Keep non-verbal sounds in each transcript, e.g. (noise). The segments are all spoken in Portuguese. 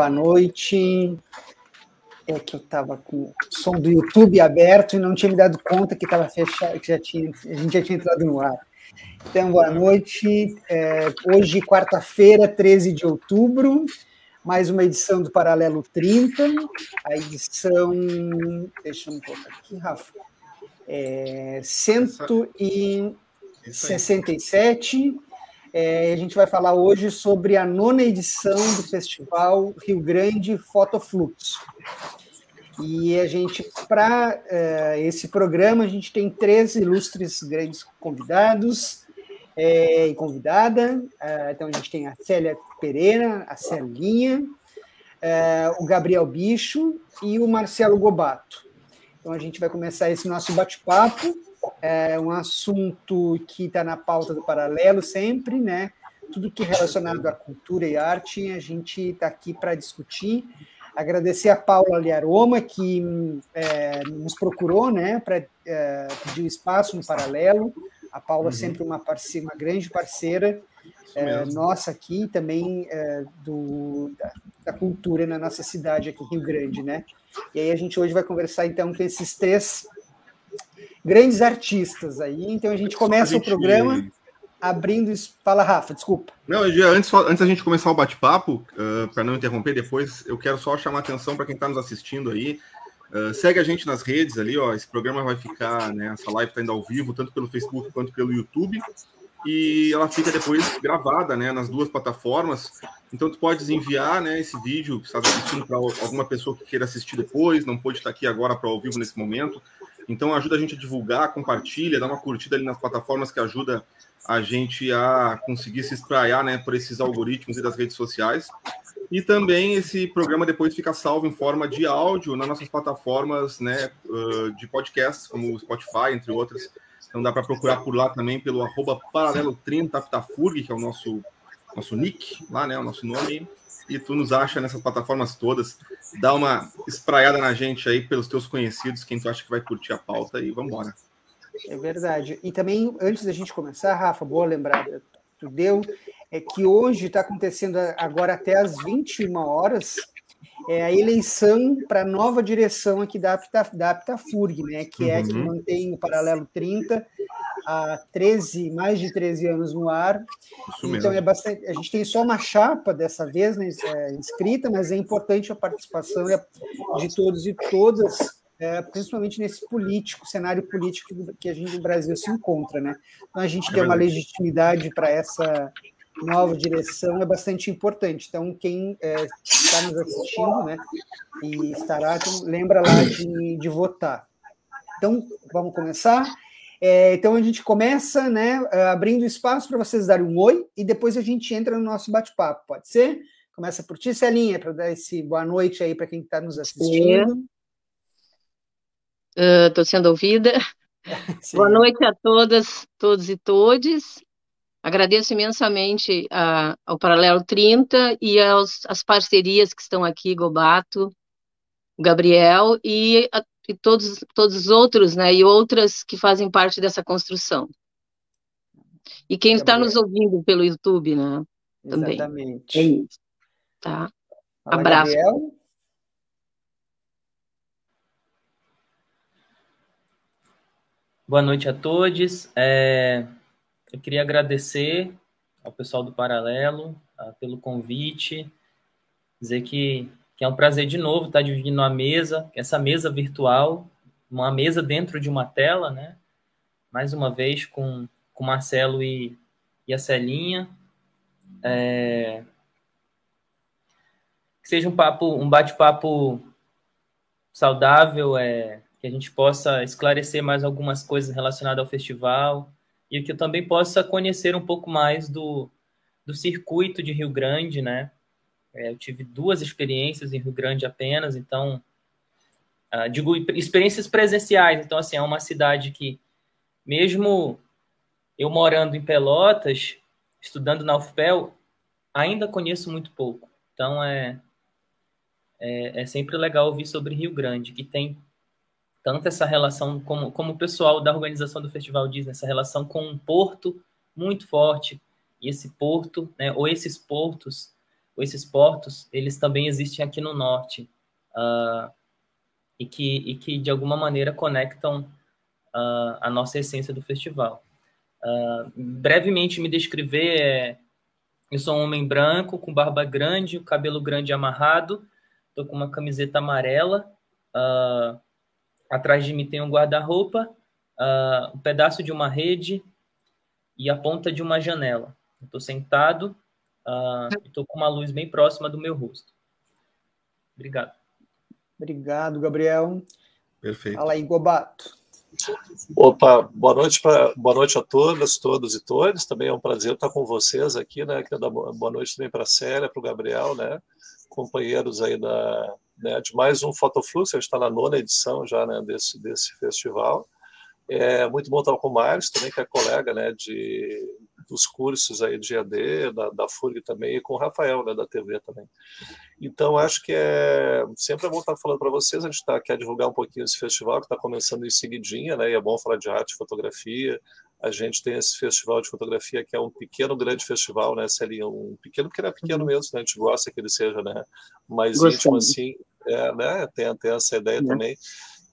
boa noite. É que eu estava com o som do YouTube aberto e não tinha me dado conta que estava fechado, que já tinha, a gente já tinha entrado no ar. Então, boa noite. É, hoje, quarta-feira, 13 de outubro, mais uma edição do Paralelo 30. A edição. Deixa eu colocar aqui, Rafa. É, 167. É, a gente vai falar hoje sobre a nona edição do Festival Rio Grande Fotofluxo. E a gente, para é, esse programa, a gente tem três ilustres grandes convidados é, e convidada. É, então, a gente tem a Célia Pereira, a Celinha, é, o Gabriel Bicho e o Marcelo Gobato. Então, a gente vai começar esse nosso bate-papo é um assunto que está na pauta do paralelo sempre, né? Tudo que é relacionado à cultura e arte, a gente está aqui para discutir. Agradecer a Paula Liaroma, que é, nos procurou, né, para é, pedir espaço no paralelo. A Paula uhum. sempre uma, parceira, uma grande parceira é, nossa aqui, também é, do, da, da, cultura na nossa cidade aqui em Rio Grande, né? E aí a gente hoje vai conversar então com esses três grandes artistas aí. Então a gente começa a gente... o programa abrindo. Fala, Rafa, desculpa. Não, antes, antes da gente começar o bate-papo, uh, para não interromper depois, eu quero só chamar a atenção para quem está nos assistindo aí. Uh, segue a gente nas redes ali, ó. Esse programa vai ficar, né? Essa live está indo ao vivo, tanto pelo Facebook quanto pelo YouTube. E ela fica depois gravada, né, nas duas plataformas. Então tu podes enviar, né, esse vídeo, se está assistindo para alguma pessoa que queira assistir depois, não pode estar aqui agora para ao vivo nesse momento. Então ajuda a gente a divulgar, compartilha, dá uma curtida ali nas plataformas que ajuda a gente a conseguir se espraiar né, por esses algoritmos e das redes sociais. E também esse programa depois fica salvo em forma de áudio nas nossas plataformas né, de podcasts, como o Spotify, entre outras. Então dá para procurar por lá também pelo arroba paralelo30aptafurg, que é o nosso, nosso nick, lá, né, o nosso nome e tu nos acha nessas plataformas todas. Dá uma espraiada na gente aí pelos teus conhecidos, quem tu acha que vai curtir a pauta e vamos embora. É verdade. E também, antes da gente começar, Rafa, boa lembrada, tu deu, é que hoje está acontecendo agora até às 21 horas é a eleição para a nova direção aqui da, Apta, da Aptafurg, né, que uhum. é que mantém o Paralelo 30 há 13, mais de 13 anos no ar. Então é bastante. A gente tem só uma chapa dessa vez né, é, inscrita, mas é importante a participação de todos e todas, é, principalmente nesse político, cenário político que a gente no Brasil se encontra, né? Então a gente é tem uma legitimidade para essa nova direção é bastante importante. Então, quem é, está nos assistindo, né, e estará, então, lembra lá de, de votar. Então, vamos começar. É, então a gente começa, né, abrindo espaço para vocês darem um oi e depois a gente entra no nosso bate-papo, pode ser? Começa por ti, Celinha, para dar esse boa noite aí para quem está nos assistindo. Estou uh, sendo ouvida. (laughs) boa noite a todas, todos e todes. Agradeço imensamente a, ao Paralelo 30 e aos, as parcerias que estão aqui, Gobato, Gabriel, e a, e todos, todos os outros, né, e outras que fazem parte dessa construção. E quem está nos ouvindo pelo YouTube, né, também. Exatamente. É isso. Tá? Fala, Abraço. Gabriel. Boa noite a todos. É, eu queria agradecer ao pessoal do Paralelo pelo convite, dizer que que é um prazer de novo estar dividindo a mesa, essa mesa virtual, uma mesa dentro de uma tela, né? Mais uma vez com com Marcelo e, e a Celinha. É... Que seja um papo, um bate-papo saudável, é, que a gente possa esclarecer mais algumas coisas relacionadas ao festival e que eu também possa conhecer um pouco mais do, do circuito de Rio Grande, né? É, eu tive duas experiências em Rio Grande apenas, então, uh, digo experiências presenciais. Então, assim, é uma cidade que, mesmo eu morando em Pelotas, estudando na UFPEL, ainda conheço muito pouco. Então, é, é, é sempre legal ouvir sobre Rio Grande, que tem tanto essa relação, como, como o pessoal da organização do festival diz, essa relação com um porto muito forte, e esse porto, né, ou esses portos, ou esses portos, eles também existem aqui no norte, uh, e, que, e que de alguma maneira conectam uh, a nossa essência do festival. Uh, brevemente me descrever, é, eu sou um homem branco, com barba grande, cabelo grande amarrado, estou com uma camiseta amarela, uh, atrás de mim tem um guarda-roupa, uh, um pedaço de uma rede e a ponta de uma janela. Estou sentado uh, e estou com uma luz bem próxima do meu rosto. Obrigado. Obrigado, Gabriel. Perfeito. Fala aí, Gobato. Opa, boa noite, pra, boa noite a todas, todos e todas. Também é um prazer estar com vocês aqui, né? Quero dar boa noite também para a Célia, para o Gabriel, né? Companheiros aí da, né, de mais um Fotofluxo, a gente está na nona edição já né, desse, desse festival. É muito bom estar com o Mário, também, que é colega né, de, dos cursos aí de EAD, da, da FURG também, e com o Rafael, né, da TV também. Então, acho que é sempre é bom estar falando para vocês, a gente tá, quer divulgar um pouquinho esse festival, que está começando em seguidinha, né, e é bom falar de arte, fotografia, a gente tem esse festival de fotografia que é um pequeno, grande festival, né, Celinha? Um pequeno, porque é pequeno uhum. mesmo, né? A gente gosta que ele seja, né? Mais Gostando. íntimo assim, é, né? Tem, tem essa ideia é. também.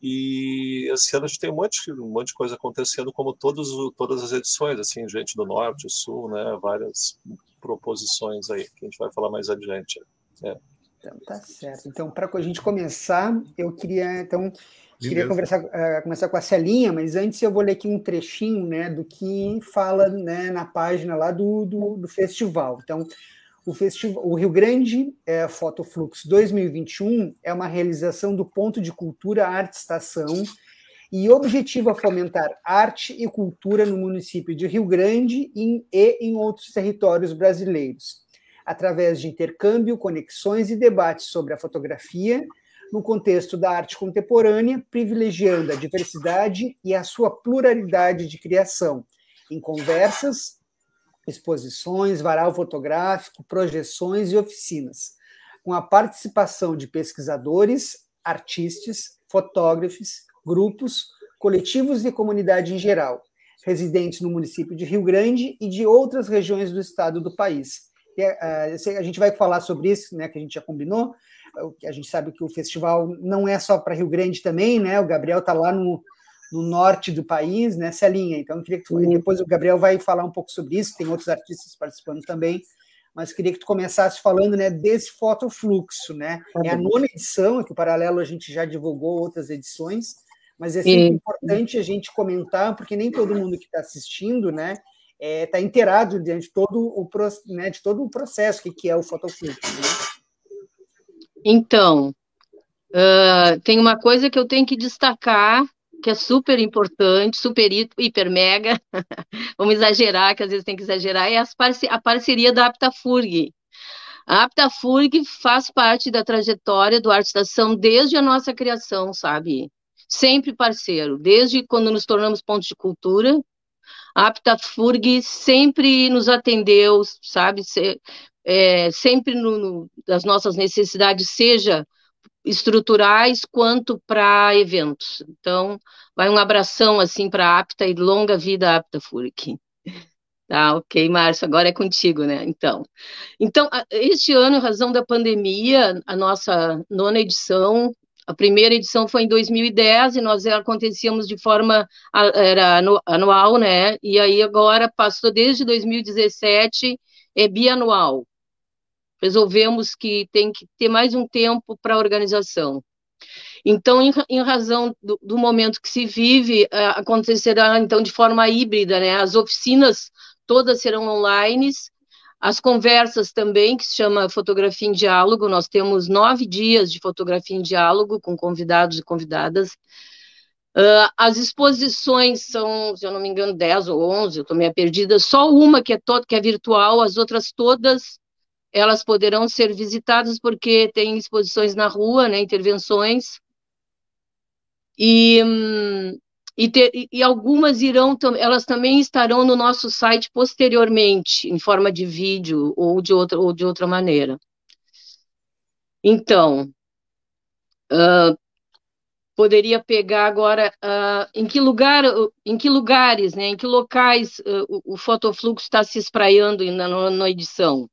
E esse ano a gente tem um monte, um monte de coisa acontecendo, como todos, todas as edições, assim, gente do norte, sul, né? Várias proposições aí, que a gente vai falar mais adiante. É. Então, tá certo. Então, para a gente começar, eu queria, então, queria conversar, uh, começar com a Celinha, mas antes eu vou ler aqui um trechinho, né, do que fala, né, na página lá do, do, do festival. Então, o, festival, o Rio Grande é, Fotoflux 2021 é uma realização do Ponto de Cultura Arte Estação e objetiva fomentar arte e cultura no município de Rio Grande e em outros territórios brasileiros, através de intercâmbio, conexões e debates sobre a fotografia no contexto da arte contemporânea, privilegiando a diversidade e a sua pluralidade de criação, em conversas, exposições, varal fotográfico, projeções e oficinas, com a participação de pesquisadores, artistas, fotógrafos, grupos, coletivos e comunidade em geral, residentes no município de Rio Grande e de outras regiões do estado do país. E, uh, a gente vai falar sobre isso, né, que a gente já combinou. A gente sabe que o festival não é só para Rio Grande também, né? O Gabriel está lá no, no norte do país, nessa linha. Então, eu queria que tu, depois o Gabriel vai falar um pouco sobre isso, tem outros artistas participando também, mas queria que tu começasse falando né, desse fotofluxo, né? Tá é a nona edição, que o Paralelo a gente já divulgou outras edições, mas é sempre importante a gente comentar, porque nem todo mundo que está assistindo, né, está é, tá inteirado de todo o, né, de todo o processo que, que é o fotofluxo. Né? Então, uh, tem uma coisa que eu tenho que destacar que é super importante, super, hiper, mega, (laughs) vamos exagerar, que às vezes tem que exagerar, é a parceria da Aptafurg. A Aptafurg faz parte da trajetória do Arte Estação desde a nossa criação, sabe? Sempre parceiro, desde quando nos tornamos pontos de cultura, a Aptafurg sempre nos atendeu, sabe? Se, é, sempre no, no, das nossas necessidades, seja estruturais quanto para eventos. Então, vai um abração assim para a Apta e longa vida Apta Furic. (laughs) Tá, ok, Márcio, agora é contigo, né? Então, então, este ano, em razão da pandemia, a nossa nona edição, a primeira edição foi em 2010 e nós acontecíamos de forma era anual, né? E aí agora passou desde 2017 é bianual resolvemos que tem que ter mais um tempo para a organização. Então, em, em razão do, do, momento que se vive, uh, acontecerá então de forma híbrida, né? As oficinas todas serão online, as conversas também, que se chama Fotografia em Diálogo, nós temos nove dias de fotografia em diálogo com convidados e convidadas. Uh, as exposições são, se eu não me engano, dez ou onze, eu estou meio perdida, só uma que é, todo, que é virtual, as outras todas elas poderão ser visitadas porque tem exposições na rua, né, intervenções, e, e, ter, e algumas irão, elas também estarão no nosso site posteriormente, em forma de vídeo ou de outra, ou de outra maneira. Então, uh, poderia pegar agora uh, em que lugar, em que lugares, né, em que locais uh, o, o, fotofluxo está se espraiando na, na edição.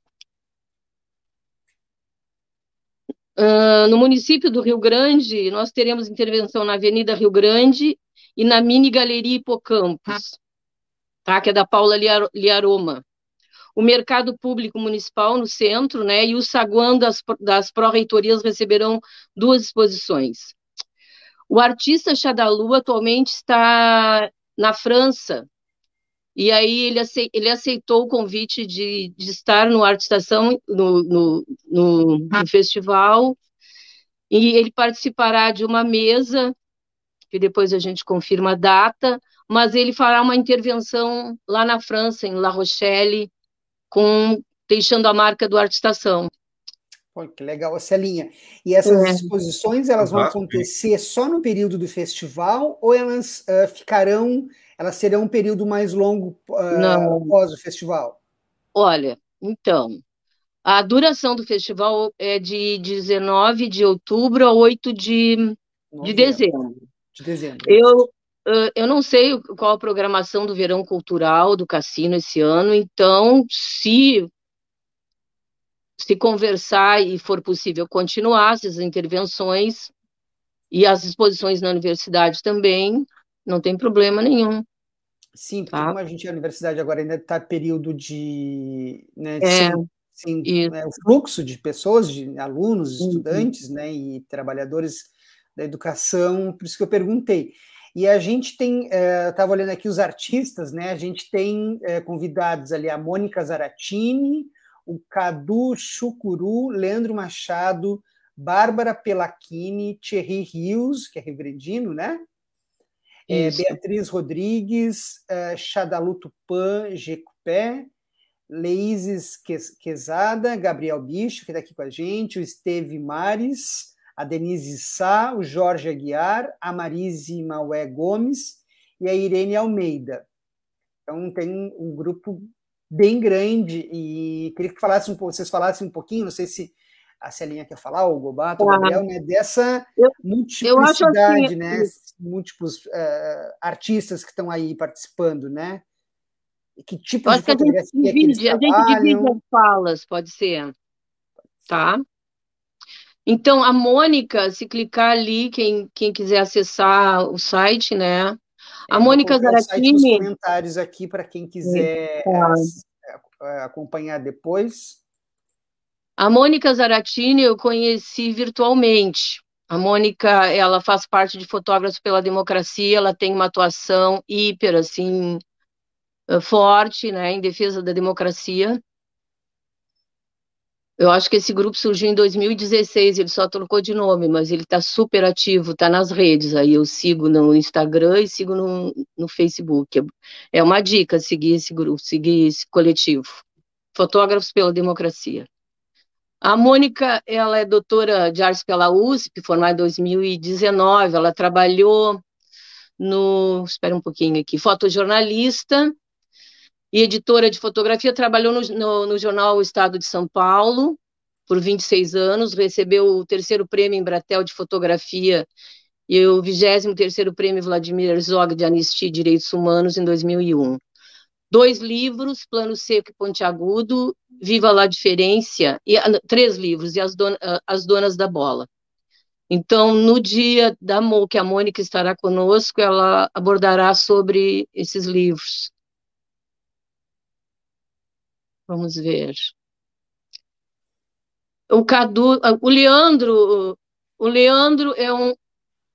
Uh, no município do Rio Grande, nós teremos intervenção na Avenida Rio Grande e na Mini Galeria Hipocampos, tá, que é da Paula Liaroma. O mercado público municipal no centro, né, e o saguão das, das pró-reitorias receberão duas exposições. O artista Chadalu atualmente está na França, e aí ele, ele aceitou o convite de, de estar no Arte Estação, no, no, no, no festival, e ele participará de uma mesa, que depois a gente confirma a data, mas ele fará uma intervenção lá na França, em La Rochelle, com deixando a marca do Arte Estação. Pô, que legal, Celinha. E essas é. exposições elas vão acontecer só no período do festival ou elas uh, ficarão, elas serão um período mais longo uh, após o festival? Olha, então, a duração do festival é de 19 de outubro a 8 de, de dezembro. De dezembro. Eu, eu não sei qual a programação do verão cultural do cassino esse ano, então, se se conversar e for possível continuar essas intervenções e as exposições na universidade também, não tem problema nenhum. Sim, porque tá? como a gente, a universidade agora ainda está período de. Né, é, sim, né, o fluxo de pessoas, de alunos, uhum. estudantes né, e trabalhadores da educação, por isso que eu perguntei. E a gente tem, estava é, olhando aqui os artistas, né? A gente tem é, convidados ali a Mônica Zaratini, o Cadu Chucuru, Leandro Machado, Bárbara Pelachini, Thierry Rios, que é rio né? É, Beatriz Rodrigues, uh, Chadalu Tupã, Jecupé, Leizes Quezada, Gabriel Bicho, que está aqui com a gente, o Esteve Mares, a Denise Sá, o Jorge Aguiar, a Marise Maué Gomes e a Irene Almeida. Então tem um grupo bem grande. E queria que falasse um, vocês falassem um pouquinho, não sei se a Celinha quer falar, ou o Gobato, o Gabriel, né, dessa eu, multiplicidade, eu assim, né, múltiplos uh, artistas que estão aí participando, né? Que tipo de fotografia a gente divide, a gente divide as falas, pode ser, tá? Então, a Mônica, se clicar ali, quem, quem quiser acessar o site, né, a Mônica Zaratini. comentários aqui para quem quiser acompanhar depois. A Mônica Zaratini eu conheci virtualmente. A Mônica, ela faz parte de Fotógrafos pela Democracia, ela tem uma atuação hiper, assim, forte, né, em defesa da democracia. Eu acho que esse grupo surgiu em 2016, ele só trocou de nome, mas ele está super ativo, está nas redes. Aí eu sigo no Instagram e sigo no, no Facebook. É uma dica seguir esse grupo, seguir esse coletivo. Fotógrafos pela Democracia. A Mônica, ela é doutora de artes pela USP, formada em 2019. Ela trabalhou no, espera um pouquinho aqui, fotojornalista e editora de fotografia, trabalhou no, no, no jornal o Estado de São Paulo por 26 anos, recebeu o terceiro prêmio Embratel de fotografia e o 23 terceiro prêmio Vladimir Herzog de Anistia e Direitos Humanos em 2001. Dois livros, Plano Seco e Pontiagudo, Viva la Diferença, e três livros, e As, Don, ah, As Donas da Bola. Então, no dia da que a Mônica estará conosco, ela abordará sobre esses livros. Vamos ver. O Cadu, o Leandro, o Leandro é um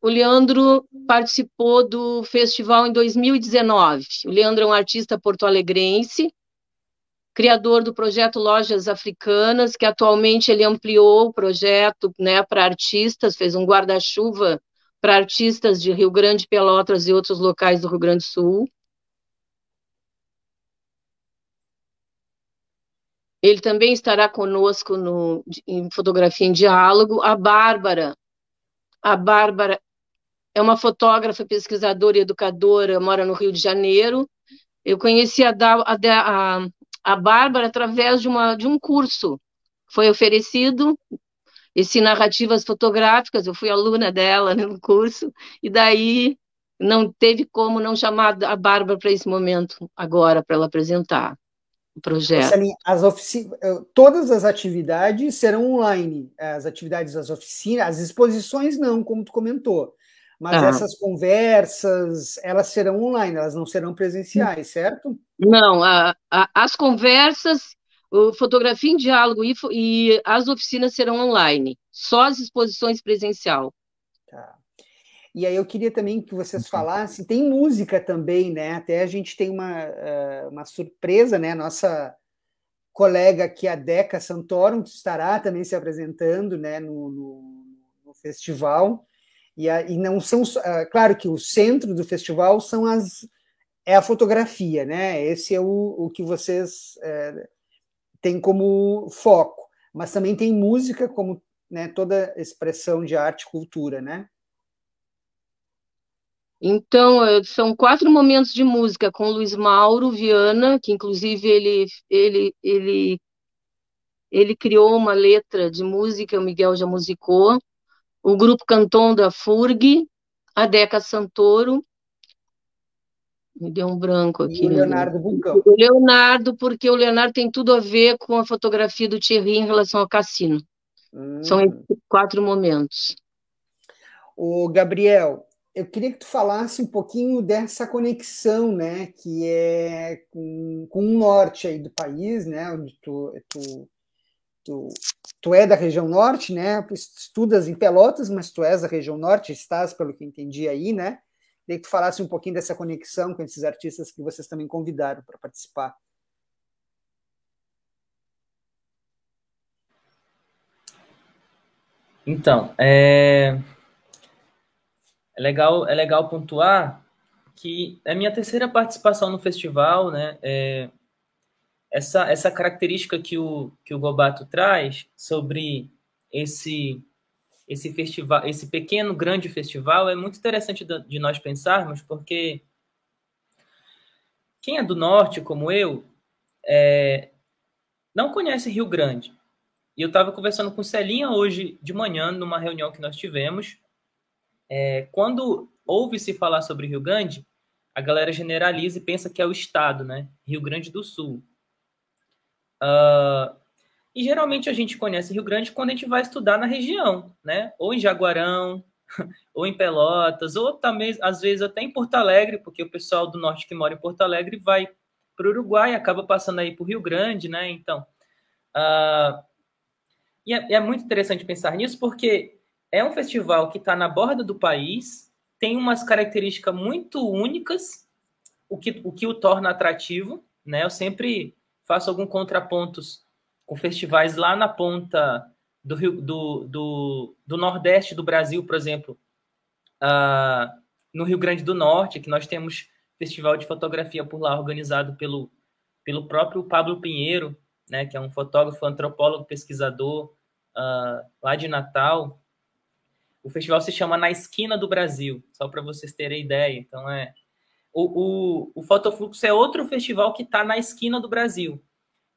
o Leandro participou do festival em 2019. O Leandro é um artista porto-alegrense, criador do projeto Lojas Africanas, que atualmente ele ampliou o projeto né, para artistas, fez um guarda-chuva para artistas de Rio Grande, Pelotas e outros locais do Rio Grande do Sul. Ele também estará conosco no, em Fotografia em Diálogo. A Bárbara, a Bárbara é uma fotógrafa, pesquisadora e educadora, mora no Rio de Janeiro. Eu conheci a, a, a, a Bárbara através de, uma, de um curso que foi oferecido. esse narrativas fotográficas, eu fui aluna dela (laughs) no curso, e daí não teve como não chamar a Bárbara para esse momento agora, para ela apresentar o projeto. As ofici... Todas as atividades serão online, as atividades das oficinas, as exposições não, como tu comentou, mas ah. essas conversas, elas serão online, elas não serão presenciais, certo? Não, a, a, as conversas o Fotografia em Diálogo e, e, as oficinas serão online, só as exposições presencial. E aí eu queria também que vocês falassem, tem música também, né? Até a gente tem uma, eh, uma surpresa, né? Nossa colega aqui, a Deca Santorum, que estará também se apresentando né, no, no, no festival. E, a, e não são. Uh, claro que o centro do festival são as, é a fotografia, né? Esse é o, o que vocês. Uh, tem como foco, mas também tem música como né, toda expressão de arte e cultura, né? Então, eh, são quatro momentos de música com Luiz Mauro Viana, que inclusive ele, ele, ele, ele criou uma letra de música, o Miguel já musicou, o grupo Canton da FURG, a Deca Santoro, me deu um branco aqui. E o né? Leonardo Bucão. O Leonardo, porque o Leonardo tem tudo a ver com a fotografia do Thierry em relação ao cassino. Hum. São esses quatro momentos. O Gabriel, eu queria que tu falasse um pouquinho dessa conexão, né, que é com, com o norte aí do país, né, onde tu, tu, tu, tu é da região norte, né, estudas em Pelotas, mas tu és da região norte, estás, pelo que entendi aí, né, Queria que tu falasse um pouquinho dessa conexão com esses artistas que vocês também convidaram para participar. Então, é... é legal, é legal pontuar que é a minha terceira participação no festival, né? É... Essa, essa característica que o, que o Gobato traz sobre esse esse festival, esse pequeno grande festival é muito interessante de nós pensarmos, porque quem é do norte, como eu, é, não conhece Rio Grande. E eu estava conversando com Celinha hoje de manhã, numa reunião que nós tivemos. É, quando ouve-se falar sobre Rio Grande, a galera generaliza e pensa que é o estado, né? Rio Grande do Sul. Uh, e geralmente a gente conhece Rio Grande quando a gente vai estudar na região, né? Ou em Jaguarão, (laughs) ou em Pelotas, ou também, às vezes, até em Porto Alegre, porque o pessoal do norte que mora em Porto Alegre vai para o Uruguai, acaba passando aí por Rio Grande, né? Então, uh, e é, é, muito interessante pensar nisso, porque é um festival que está na borda do país, tem umas características muito únicas, o que o, que o torna atrativo, né? Eu sempre faço alguns contrapontos com festivais lá na ponta do, Rio, do, do, do Nordeste do Brasil, por exemplo, uh, no Rio Grande do Norte, que nós temos festival de fotografia por lá organizado pelo, pelo próprio Pablo Pinheiro, né, que é um fotógrafo, antropólogo, pesquisador uh, lá de Natal. O festival se chama Na Esquina do Brasil, só para vocês terem ideia. Então é o, o, o Fotofluxo é outro festival que está na esquina do Brasil.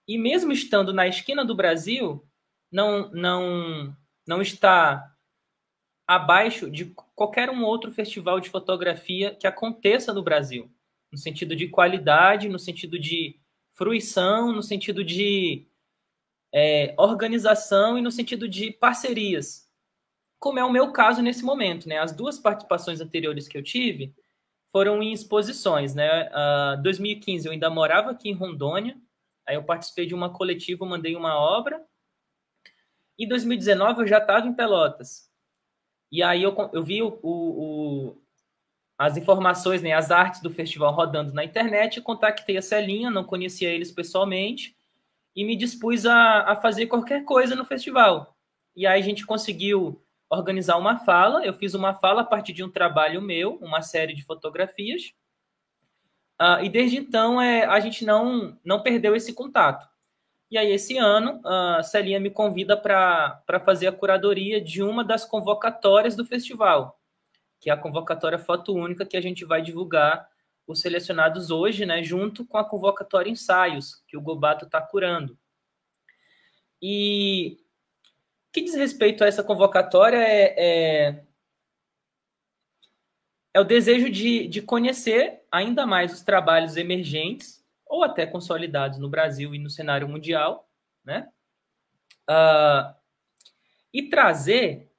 E mesmo estando na esquina do Brasil, não, não, não está abaixo de qualquer um outro festival de fotografia que aconteça no Brasil, no sentido de qualidade, no sentido de fruição, no sentido de é, organização e no sentido de parcerias, como é o meu caso nesse momento, né? As duas participações anteriores que eu tive foram em exposições, né? Uh, 2015 eu ainda morava aqui em Rondônia Aí eu participei de uma coletiva, mandei uma obra. Em 2019 eu já estava em Pelotas. E aí eu, eu vi o, o, as informações, né, as artes do festival rodando na internet, contactei a Celinha, não conhecia eles pessoalmente, e me dispus a, a fazer qualquer coisa no festival. E aí a gente conseguiu organizar uma fala, eu fiz uma fala a partir de um trabalho meu, uma série de fotografias, Uh, e desde então é, a gente não, não perdeu esse contato. E aí, esse ano, a Celinha me convida para fazer a curadoria de uma das convocatórias do festival, que é a convocatória Foto Única, que a gente vai divulgar os selecionados hoje, né, junto com a convocatória Ensaios, que o Gobato está curando. E que diz respeito a essa convocatória é, é, é o desejo de, de conhecer ainda mais os trabalhos emergentes ou até consolidados no Brasil e no cenário mundial, né? Uh, e trazer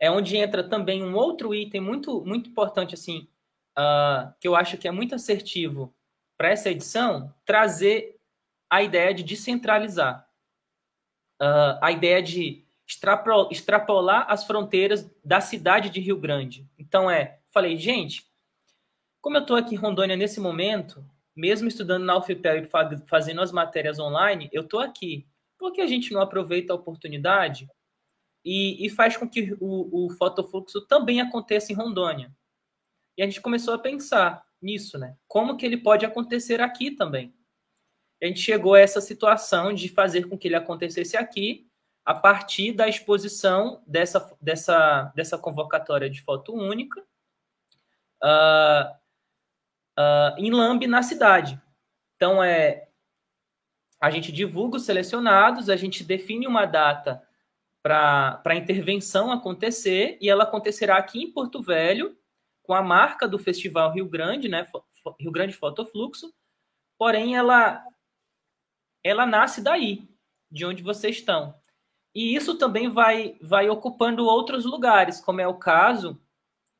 é onde entra também um outro item muito muito importante assim uh, que eu acho que é muito assertivo para essa edição trazer a ideia de descentralizar uh, a ideia de extrapolar as fronteiras da cidade de Rio Grande então é falei gente como eu estou aqui em Rondônia nesse momento mesmo estudando na UFPEL e fazendo as matérias online eu estou aqui por que a gente não aproveita a oportunidade e, e faz com que o, o fotofluxo também aconteça em Rondônia. E a gente começou a pensar nisso, né? Como que ele pode acontecer aqui também? A gente chegou a essa situação de fazer com que ele acontecesse aqui a partir da exposição dessa, dessa, dessa convocatória de foto única uh, uh, em Lambe, na cidade. Então, é, a gente divulga os selecionados, a gente define uma data para a intervenção acontecer, e ela acontecerá aqui em Porto Velho, com a marca do Festival Rio Grande, né, Rio Grande Fotofluxo, porém ela, ela nasce daí, de onde vocês estão. E isso também vai, vai ocupando outros lugares, como é o caso,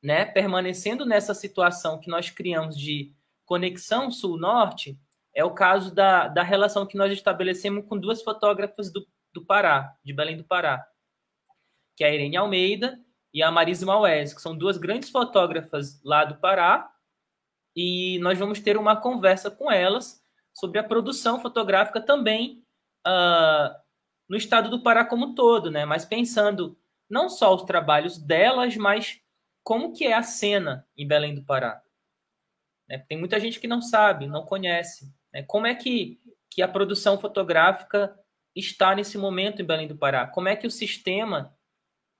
né, permanecendo nessa situação que nós criamos de conexão sul-norte, é o caso da, da relação que nós estabelecemos com duas fotógrafas do, do Pará, de Belém do Pará, que é a Irene Almeida e a Marisa Maués, que são duas grandes fotógrafas lá do Pará, e nós vamos ter uma conversa com elas sobre a produção fotográfica também uh, no estado do Pará como todo, né? Mas pensando não só os trabalhos delas, mas como que é a cena em Belém do Pará. Né? Tem muita gente que não sabe, não conhece. Né? Como é que, que a produção fotográfica está nesse momento em Belém do Pará? Como é que o sistema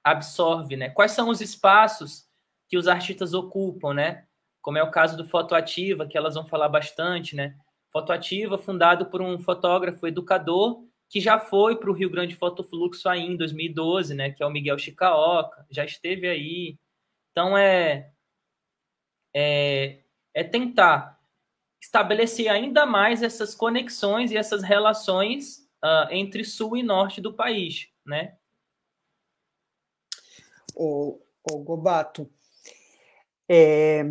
absorve, né? Quais são os espaços que os artistas ocupam, né? Como é o caso do Fotoativa, que elas vão falar bastante, né? Fotoativa, fundado por um fotógrafo educador que já foi para o Rio Grande Fotofluxo aí em 2012, né? Que é o Miguel Chicaoca, já esteve aí. Então é é, é tentar estabelecer ainda mais essas conexões e essas relações uh, entre sul e norte do país, né? O, o Gobato, é,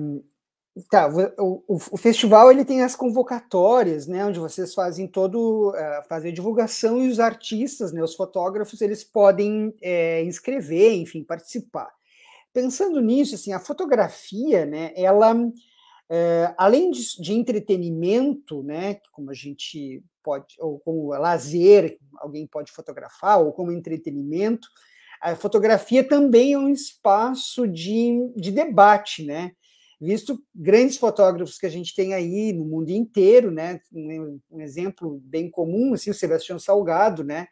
tá, o, o, o, festival ele tem as convocatórias, né, onde vocês fazem todo, uh, fazem a divulgação e os artistas, né, os fotógrafos, eles podem é, inscrever, enfim, participar. Pensando nisso, assim, a fotografia, né, ela é, além de, de, entretenimento, né, como a gente pode, ou como lazer, alguém pode fotografar, ou como entretenimento, a fotografia também é um espaço de, de debate, né? Visto grandes fotógrafos que a gente tem aí no mundo inteiro, né? Um, exemplo bem comum, assim, o Sebastião Salgado, né?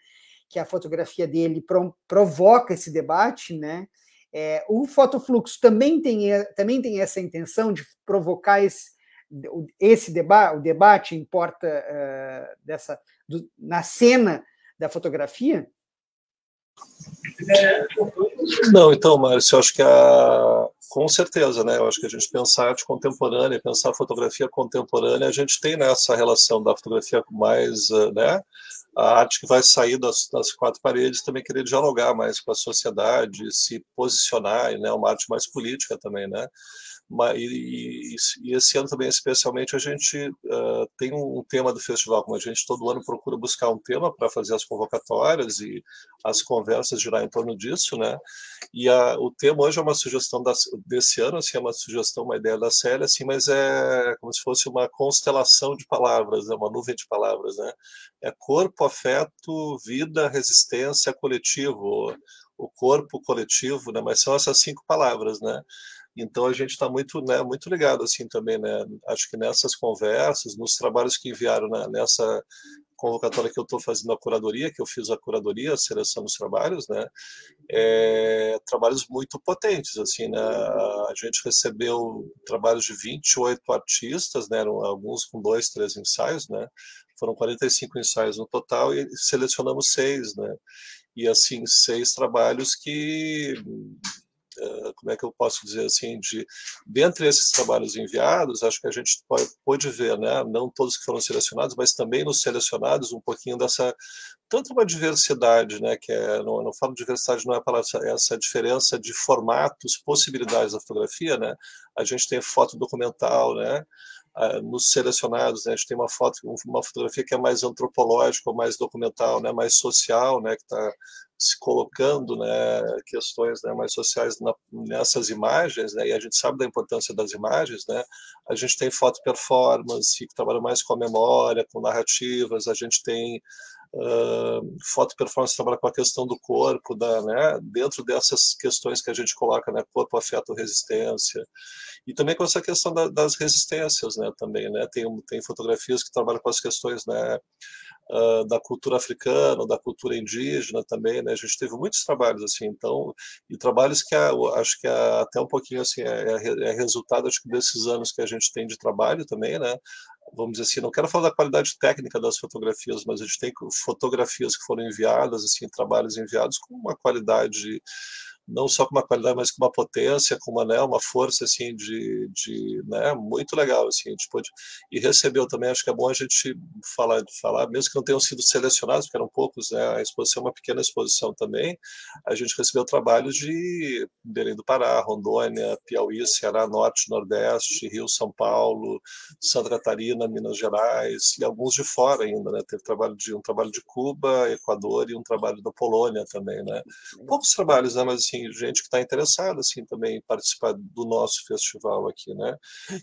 Que a fotografia dele pro, provoca esse debate, né? É, o fotofluxo também tem, também tem essa intenção de provocar esse, esse debate, o debate importa uh, dessa, do, na cena da fotografia? Não, então, Márcio, eu acho que a, com certeza, né? Eu acho que a gente pensar arte contemporânea, pensar fotografia contemporânea, a gente tem nessa relação da fotografia mais, eh, né? a arte que vai sair das, das, quatro paredes também querer dialogar mais com a sociedade, se posicionar, né, uma arte mais política também, né? E, e, esse ano também, especialmente, a gente uh, tem um, tema do festival, como a gente todo ano procura buscar um tema para fazer as convocatórias e as conversas girar em torno disso, né? E a, o tema hoje é uma sugestão das, desse ano, assim, é uma sugestão, uma ideia da série, assim, mas é como se fosse uma constelação de palavras, né? uma nuvem de palavras, né? É corpo, afeto, vida, resistência, coletivo, o corpo coletivo, né? Mas são essas cinco palavras, né? Então a gente está muito, né, muito ligado assim também, né? Acho que nessas conversas, nos trabalhos que enviaram né, nessa convocatória que eu estou fazendo a curadoria, que eu fiz a curadoria, a seleção dos trabalhos, né? É, trabalhos muito potentes, assim, né? A gente recebeu trabalhos de 28 artistas, né? Eram alguns com dois, três ensaios, né? Foram 45 ensaios no total e selecionamos seis, né? e assim seis trabalhos que como é que eu posso dizer assim, de dentre esses trabalhos enviados, acho que a gente pode, pode ver, né, não todos que foram selecionados, mas também nos selecionados um pouquinho dessa tanto uma diversidade, né, que é não, não falo diversidade não é a palavra essa diferença de formatos, possibilidades da fotografia, né? A gente tem foto documental, né? Nos selecionados, né? a gente tem uma foto, uma fotografia que é mais antropológica, mais documental, né? mais social, né? que está se colocando né, questões né, mais sociais na, nessas imagens, né, e a gente sabe da importância das imagens, né, a gente tem foto performance, que trabalha mais com a memória, com narrativas, a gente tem uh, foto performance trabalha com a questão do corpo, da, né, dentro dessas questões que a gente coloca, né, corpo, afeto, resistência, e também com essa questão da, das resistências, né, também, né, tem, tem fotografias que trabalham com as questões, né, uh, da cultura africana, da cultura indígena também, né? A gente teve muitos trabalhos assim, então, e trabalhos que acho que até um pouquinho assim é, é, é, resultado acho que desses anos que a gente tem de trabalho também, né? Vamos dizer assim, não quero falar da qualidade técnica das fotografias, mas a gente tem fotografias que foram enviadas, assim, trabalhos enviados com uma qualidade não só com uma qualidade, mas com uma potência, com uma, né, uma força assim de, de né, muito legal assim, a gente pôde, e recebeu também, acho que é bom a gente falar, falar, mesmo que não tenham sido selecionados, porque eram poucos, né, a exposição é uma pequena exposição também, a gente recebeu trabalhos de Belém do Pará, Rondônia, Piauí, Ceará, Norte, Nordeste, Rio, São Paulo, Santa Catarina, Minas Gerais, e alguns de fora ainda, né, teve trabalho de um trabalho de Cuba, Equador e um trabalho da Polônia também, né, poucos trabalhos, né, mas assim, assim, gente que está interessada assim também em participar do nosso festival aqui, né?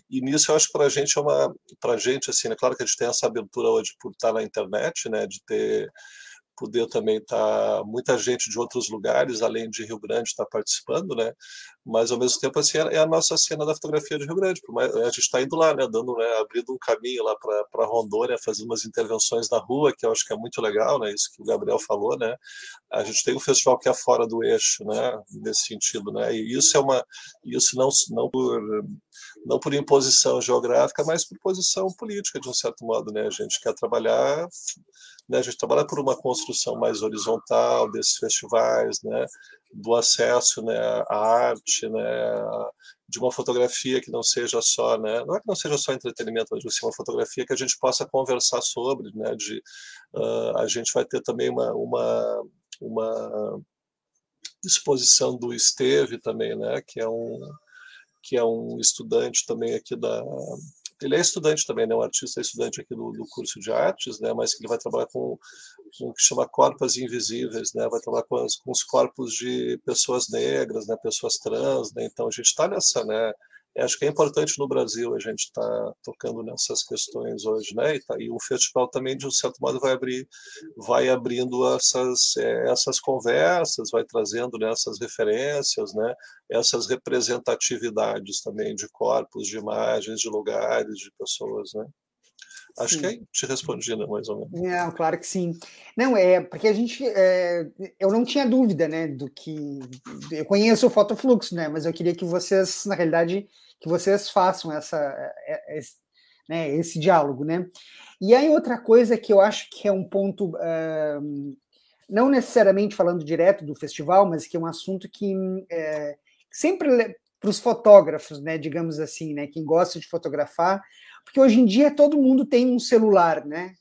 E nisso eu acho que para a gente é uma, para a gente assim, é claro que a gente tem essa abertura hoje por estar na internet, né? De ter poder também estar tá, muita gente de outros lugares, além de Rio Grande, estar tá participando, né? Mas ao mesmo tempo assim é a nossa cena da fotografia de Rio Grande, a gente está indo lá, né? Dando, né? Abrindo um caminho lá para Rondônia, fazendo umas intervenções na rua, que eu acho que é muito legal, né? Isso que o Gabriel falou, né? A gente tem um festival que é fora do eixo, né? Nesse sentido, né? E isso é uma, isso não não por não por imposição geográfica, mas por posição política de um certo modo, né? A gente quer trabalhar né? A gente trabalha por uma construção mais horizontal desses festivais, né? Do acesso né, à arte, né, de uma fotografia que não seja só, né, não é que não seja só entretenimento, mas assim, uma fotografia que a gente possa conversar sobre, né, de, uh, a gente vai ter também uma, uma, uma exposição do Esteve também, né, que é um que é um estudante também aqui da ele é estudante também, né? Um artista estudante aqui do, do curso de artes, né? Mas que ele vai trabalhar com, com o que chama corpos invisíveis, né? Vai trabalhar com, as, com os corpos de pessoas negras, né? Pessoas trans, né? Então a gente está nessa, né? Acho que é importante no Brasil a gente estar tá tocando nessas questões hoje, né? E, tá, e, o festival também, de um certo modo, vai abrir, vai abrindo essas, é, essas conversas, vai trazendo né, essas referências, né? Essas representatividades também de corpos, de imagens, de lugares, de pessoas, né? Acho sim. que aí te respondi, né, mais ou menos. Não, claro que sim. Não, é porque a gente. É, eu não tinha dúvida, né, do que. Eu conheço o fotofluxo, né, mas eu queria que vocês, na realidade, que vocês façam essa, é, é, esse, né, esse diálogo, né? E aí outra coisa que eu acho que é um ponto, uh, não necessariamente falando direto do festival, mas que é um assunto que é, sempre para os fotógrafos, né, digamos assim, né, quem gosta de fotografar, porque hoje em dia todo mundo tem um celular, né,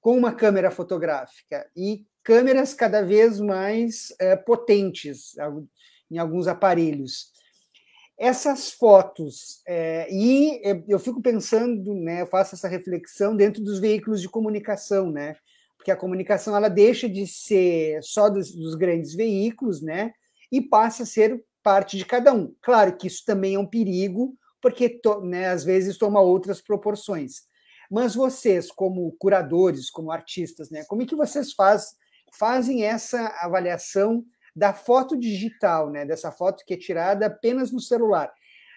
com uma câmera fotográfica. E câmeras cada vez mais é, potentes em alguns aparelhos. Essas fotos, é, e eu fico pensando, né, eu faço essa reflexão dentro dos veículos de comunicação, né, porque a comunicação ela deixa de ser só dos, dos grandes veículos, né, e passa a ser parte de cada um. Claro que isso também é um perigo, porque né, às vezes toma outras proporções. Mas vocês, como curadores, como artistas, né, como é que vocês faz, fazem essa avaliação da foto digital, né, dessa foto que é tirada apenas no celular.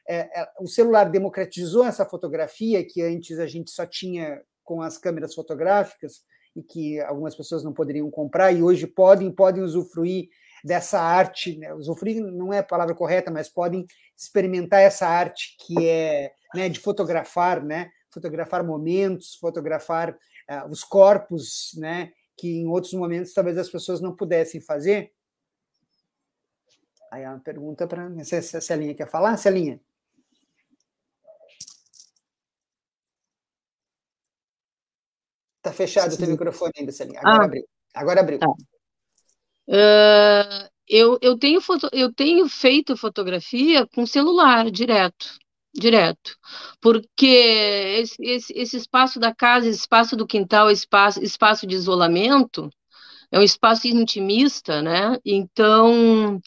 É, é, o celular democratizou essa fotografia que antes a gente só tinha com as câmeras fotográficas e que algumas pessoas não poderiam comprar e hoje podem podem usufruir dessa arte, né? usufruir não é a palavra correta, mas podem experimentar essa arte que é né, de fotografar, né? fotografar momentos, fotografar uh, os corpos, né? que em outros momentos talvez as pessoas não pudessem fazer. Aí a pergunta para se, a Celinha quer falar, Celinha. Está fechado o teu microfone ainda, Celinha. Agora ah. abriu. Agora abriu. Tá. Eu, eu, tenho foto, eu tenho feito fotografia com celular direto direto, porque esse, esse, esse, espaço da casa, esse espaço do quintal, espaço, espaço de isolamento, é um espaço intimista, né? Então,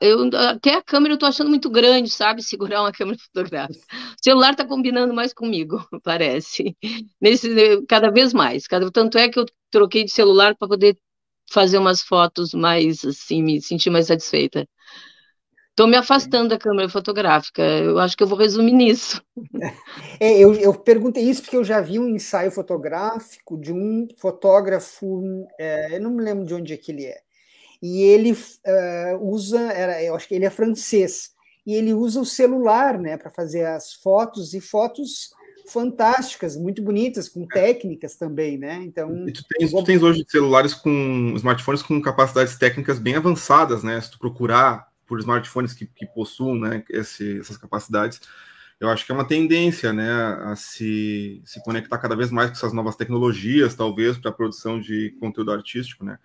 eu, até a câmera eu estou achando muito grande, sabe? (laughs) Segurar uma câmera fotográfica. O celular está combinando mais comigo, (laughs) parece. Nesse, cada vez mais. Cada, tanto é que eu troquei de celular para poder fazer umas fotos mais, assim, me sentir mais satisfeita. Estou me afastando da câmera fotográfica. Eu acho que eu vou resumir nisso. É, eu, eu, perguntei isso porque eu já vi um ensaio fotográfico de um fotógrafo, é, eu não me lembro de onde é que ele é. E ele uh, usa, era, eu acho que ele é francês, e ele usa o celular né, para fazer as fotos, e fotos fantásticas, muito bonitas, com técnicas também, né? Então. E tu tens, tu tens hoje celulares com smartphones com capacidades técnicas bem avançadas, né? Se tu procurar por smartphones que, que possuam né, esse, essas capacidades, eu acho que é uma tendência né, a se, se conectar cada vez mais com essas novas tecnologias, talvez, para a produção de conteúdo artístico, né?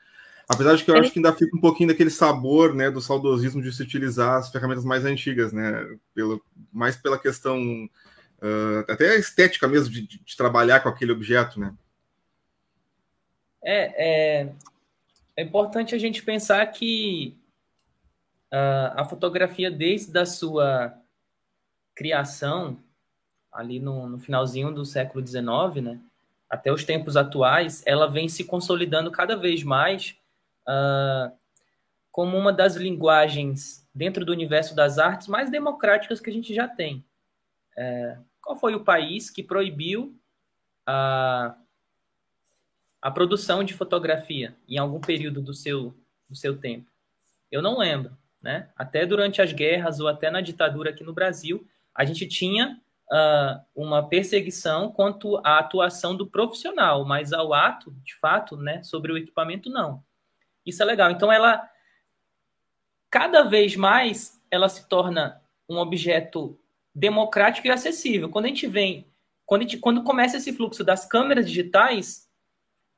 Apesar de que eu acho que ainda fica um pouquinho daquele sabor né, do saudosismo de se utilizar as ferramentas mais antigas, né? Pelo, mais pela questão uh, até a estética mesmo de, de, trabalhar com aquele objeto, né? É, é, é importante a gente pensar que uh, a fotografia, desde a sua criação, ali no, no finalzinho do século XIX, né, até os tempos atuais, ela vem se consolidando cada vez mais uh, como uma das linguagens dentro do universo das artes mais democráticas que a gente já tem. É, qual foi o país que proibiu a, a produção de fotografia em algum período do seu, do seu tempo? Eu não lembro né? Até durante as guerras ou até na ditadura aqui no Brasil, a gente tinha uh, uma perseguição quanto à atuação do profissional, mas ao ato, de fato, né, sobre o equipamento, não. Isso é legal. Então, ela, cada vez mais, ela se torna um objeto democrático e acessível. Quando a gente vem, quando, gente, quando começa esse fluxo das câmeras digitais,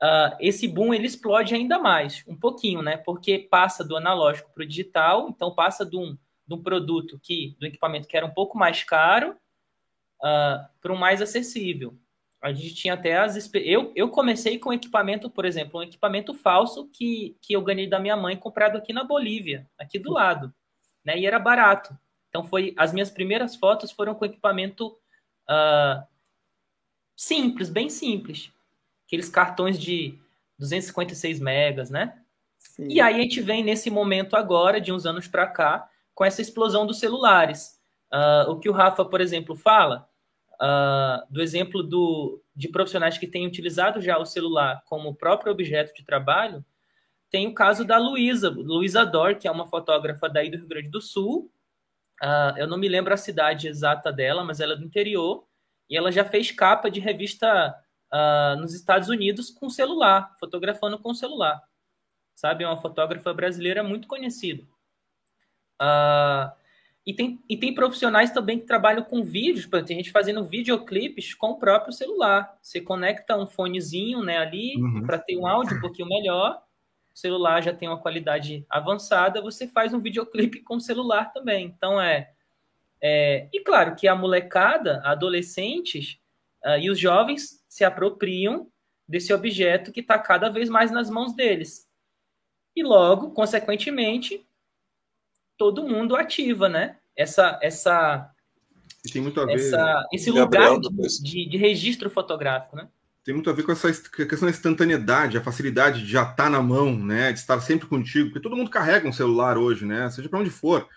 uh, esse boom ele explode ainda mais, um pouquinho, né? Porque passa do analógico para o digital, então passa de um, de um produto que, do equipamento que era um pouco mais caro uh, para um mais acessível. A gente tinha até as. Eu, eu comecei com equipamento, por exemplo, um equipamento falso que, que eu ganhei da minha mãe comprado aqui na Bolívia, aqui do lado. Né? E era barato. Então foi. As minhas primeiras fotos foram com equipamento uh, simples, bem simples aqueles cartões de 256 megas, né? Sim. E aí a gente vem nesse momento agora, de uns anos para cá, com essa explosão dos celulares. Uh, o que o Rafa, por exemplo, fala, uh, do exemplo do, de profissionais que têm utilizado já o celular como próprio objeto de trabalho, tem o caso da Luísa, Luísa Dor, que é uma fotógrafa daí do Rio Grande do Sul. Uh, eu não me lembro a cidade exata dela, mas ela é do interior. E ela já fez capa de revista uh, nos Estados Unidos com celular, fotografando com celular. Sabe? É uma fotógrafa brasileira muito conhecida. Uh, e, tem, e tem profissionais também que trabalham com vídeos, tem gente fazendo videoclipes com o próprio celular. Você conecta um fonezinho né, ali uhum. para ter um áudio um pouquinho melhor. O celular já tem uma qualidade avançada, você faz um videoclipe com o celular também. Então é, é. E claro que a molecada, adolescentes uh, e os jovens se apropriam desse objeto que está cada vez mais nas mãos deles. E logo, consequentemente, todo mundo ativa, né? Essa, essa, tem muito a ver essa, esse Gabriel, lugar de, de, registro fotográfico, né? Tem muito a ver com essa questão da instantaneidade, a facilidade de já estar tá na mão, né? De estar sempre contigo, porque todo mundo carrega um celular hoje, né? Seja para onde for.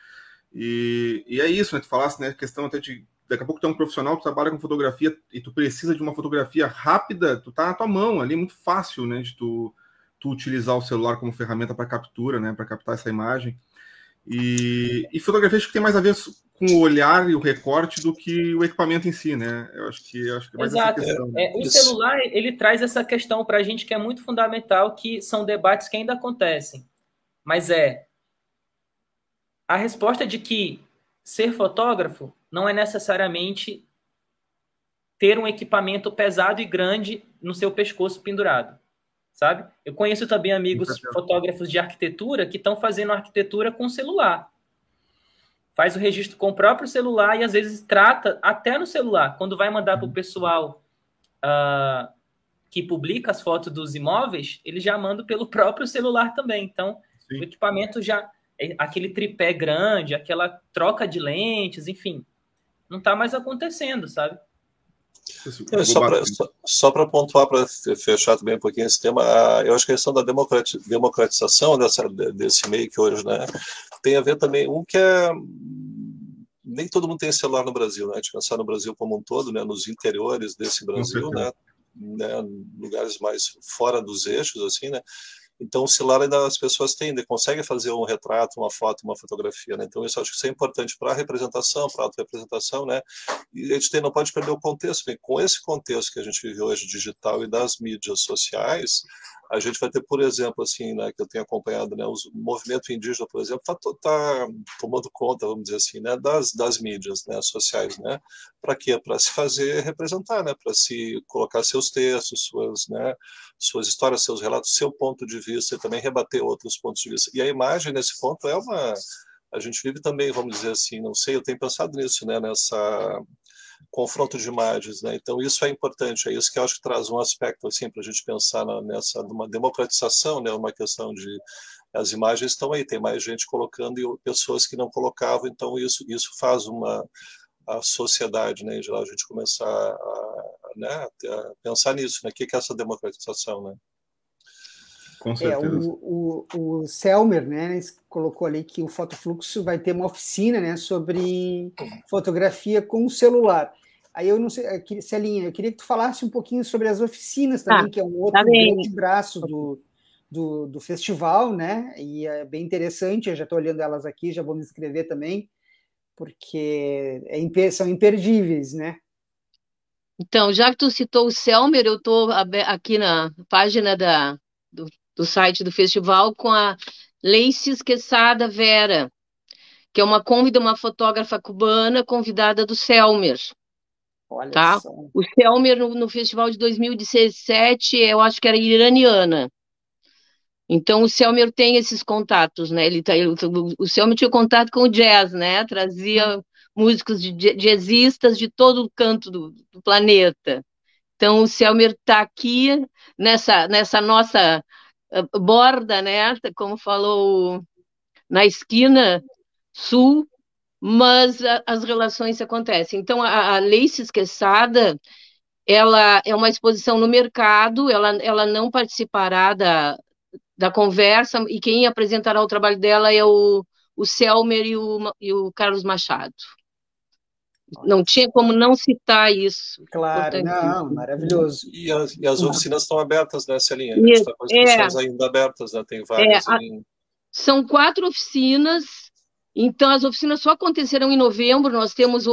E, e é isso, né? Tu falasse, né? Questão até de daqui a pouco tu é um profissional, tu trabalha com fotografia e tu precisa de uma fotografia rápida, tu tá na tua mão ali, muito fácil, né, de tu, tu utilizar o celular como ferramenta para captura, né, para captar essa imagem. E, e fotografia acho que tem mais a ver com o olhar e o recorte do que o equipamento em si, né? Eu acho que, eu acho que é mais Exato. Questão, né? é, o celular ele traz essa questão para a gente que é muito fundamental, que são debates que ainda acontecem. Mas é a resposta de que ser fotógrafo não é necessariamente ter um equipamento pesado e grande no seu pescoço pendurado, sabe? Eu conheço também amigos fotógrafos de arquitetura que estão fazendo arquitetura com celular. Faz o registro com o próprio celular e às vezes trata até no celular. Quando vai mandar para o uhum. pessoal uh, que publica as fotos dos imóveis, ele já manda pelo próprio celular também. Então, Sim. o equipamento já é aquele tripé grande, aquela troca de lentes, enfim, não está mais acontecendo, sabe? É, só para pontuar, para fechar também um pouquinho esse tema, eu acho que a questão da democratização dessa, desse meio que hoje né, tem a ver também, um que é. Nem todo mundo tem celular no Brasil, né? A gente pensar no Brasil como um todo, né, nos interiores desse Brasil, né, né, lugares mais fora dos eixos, assim, né? Então, o celular ainda as pessoas têm, ainda conseguem fazer um retrato, uma foto, uma fotografia, né? Então, isso acho que isso é importante para a representação, para a auto-representação, né? E a gente tem, não pode perder o contexto, porque com esse contexto que a gente vive hoje digital e das mídias sociais, a gente vai ter, por exemplo, assim, né, que eu tenho acompanhado, né, o movimento indígena, por exemplo, está tá tomando conta, vamos dizer assim, né, das, das mídias né, sociais, né, para quê? Para se fazer representar, né, para se colocar seus textos, suas, né, suas histórias, seus relatos, seu ponto de vista e também rebater outros pontos de vista. E a imagem, nesse ponto, é uma... A gente vive também, vamos dizer assim, não sei, eu tenho pensado nisso, né, nessa confronto de imagens, né? Então isso é importante, é isso que eu acho que traz um aspecto assim para a gente pensar na, nessa democratização, né? Uma questão de as imagens estão aí, tem mais gente colocando e pessoas que não colocavam, então isso isso faz uma a sociedade, né? Em geral a gente começar a, né? a pensar nisso, né? O que é essa democratização, né? Com certeza. É, o, o, o Selmer, né, colocou ali que o Fotofluxo vai ter uma oficina, né, sobre fotografia com o celular. Aí eu não sei, Celinha, eu queria que tu falasse um pouquinho sobre as oficinas também, ah, que é um outro tá grande braço do, do, do, festival, né? E é bem interessante, eu já estou olhando elas aqui, já vou me inscrever também, porque é, são imperdíveis, né? Então, já que tu citou o Selmer, eu estou aqui na página da, do, do site do festival com a Leices Quesada Vera, que é uma convida, uma fotógrafa cubana convidada do Selmer. Olha tá? Só. O Selmer, no, no, festival de 2017, eu acho que era iraniana. Então, o Selmer tem esses contatos, né? Ele tá, ele, o Selmer tinha contato com o jazz, né? Trazia músicos de, jazzistas de todo o canto do, do planeta. Então, o Selmer está aqui nessa, nessa nossa borda, né? Como falou na esquina sul, mas as relações acontecem. Então, a, a Leice Esqueçada, ela é uma exposição no mercado, ela, ela não participará da, da conversa, e quem apresentará o trabalho dela é o, o Selmer e o, e o Carlos Machado. Não tinha como não citar isso. Claro, não, maravilhoso. E as, e as oficinas estão abertas, né, Celinha? Está com as é, ainda abertas, né? Tem várias. É, em... São quatro oficinas então, as oficinas só acontecerão em novembro, nós temos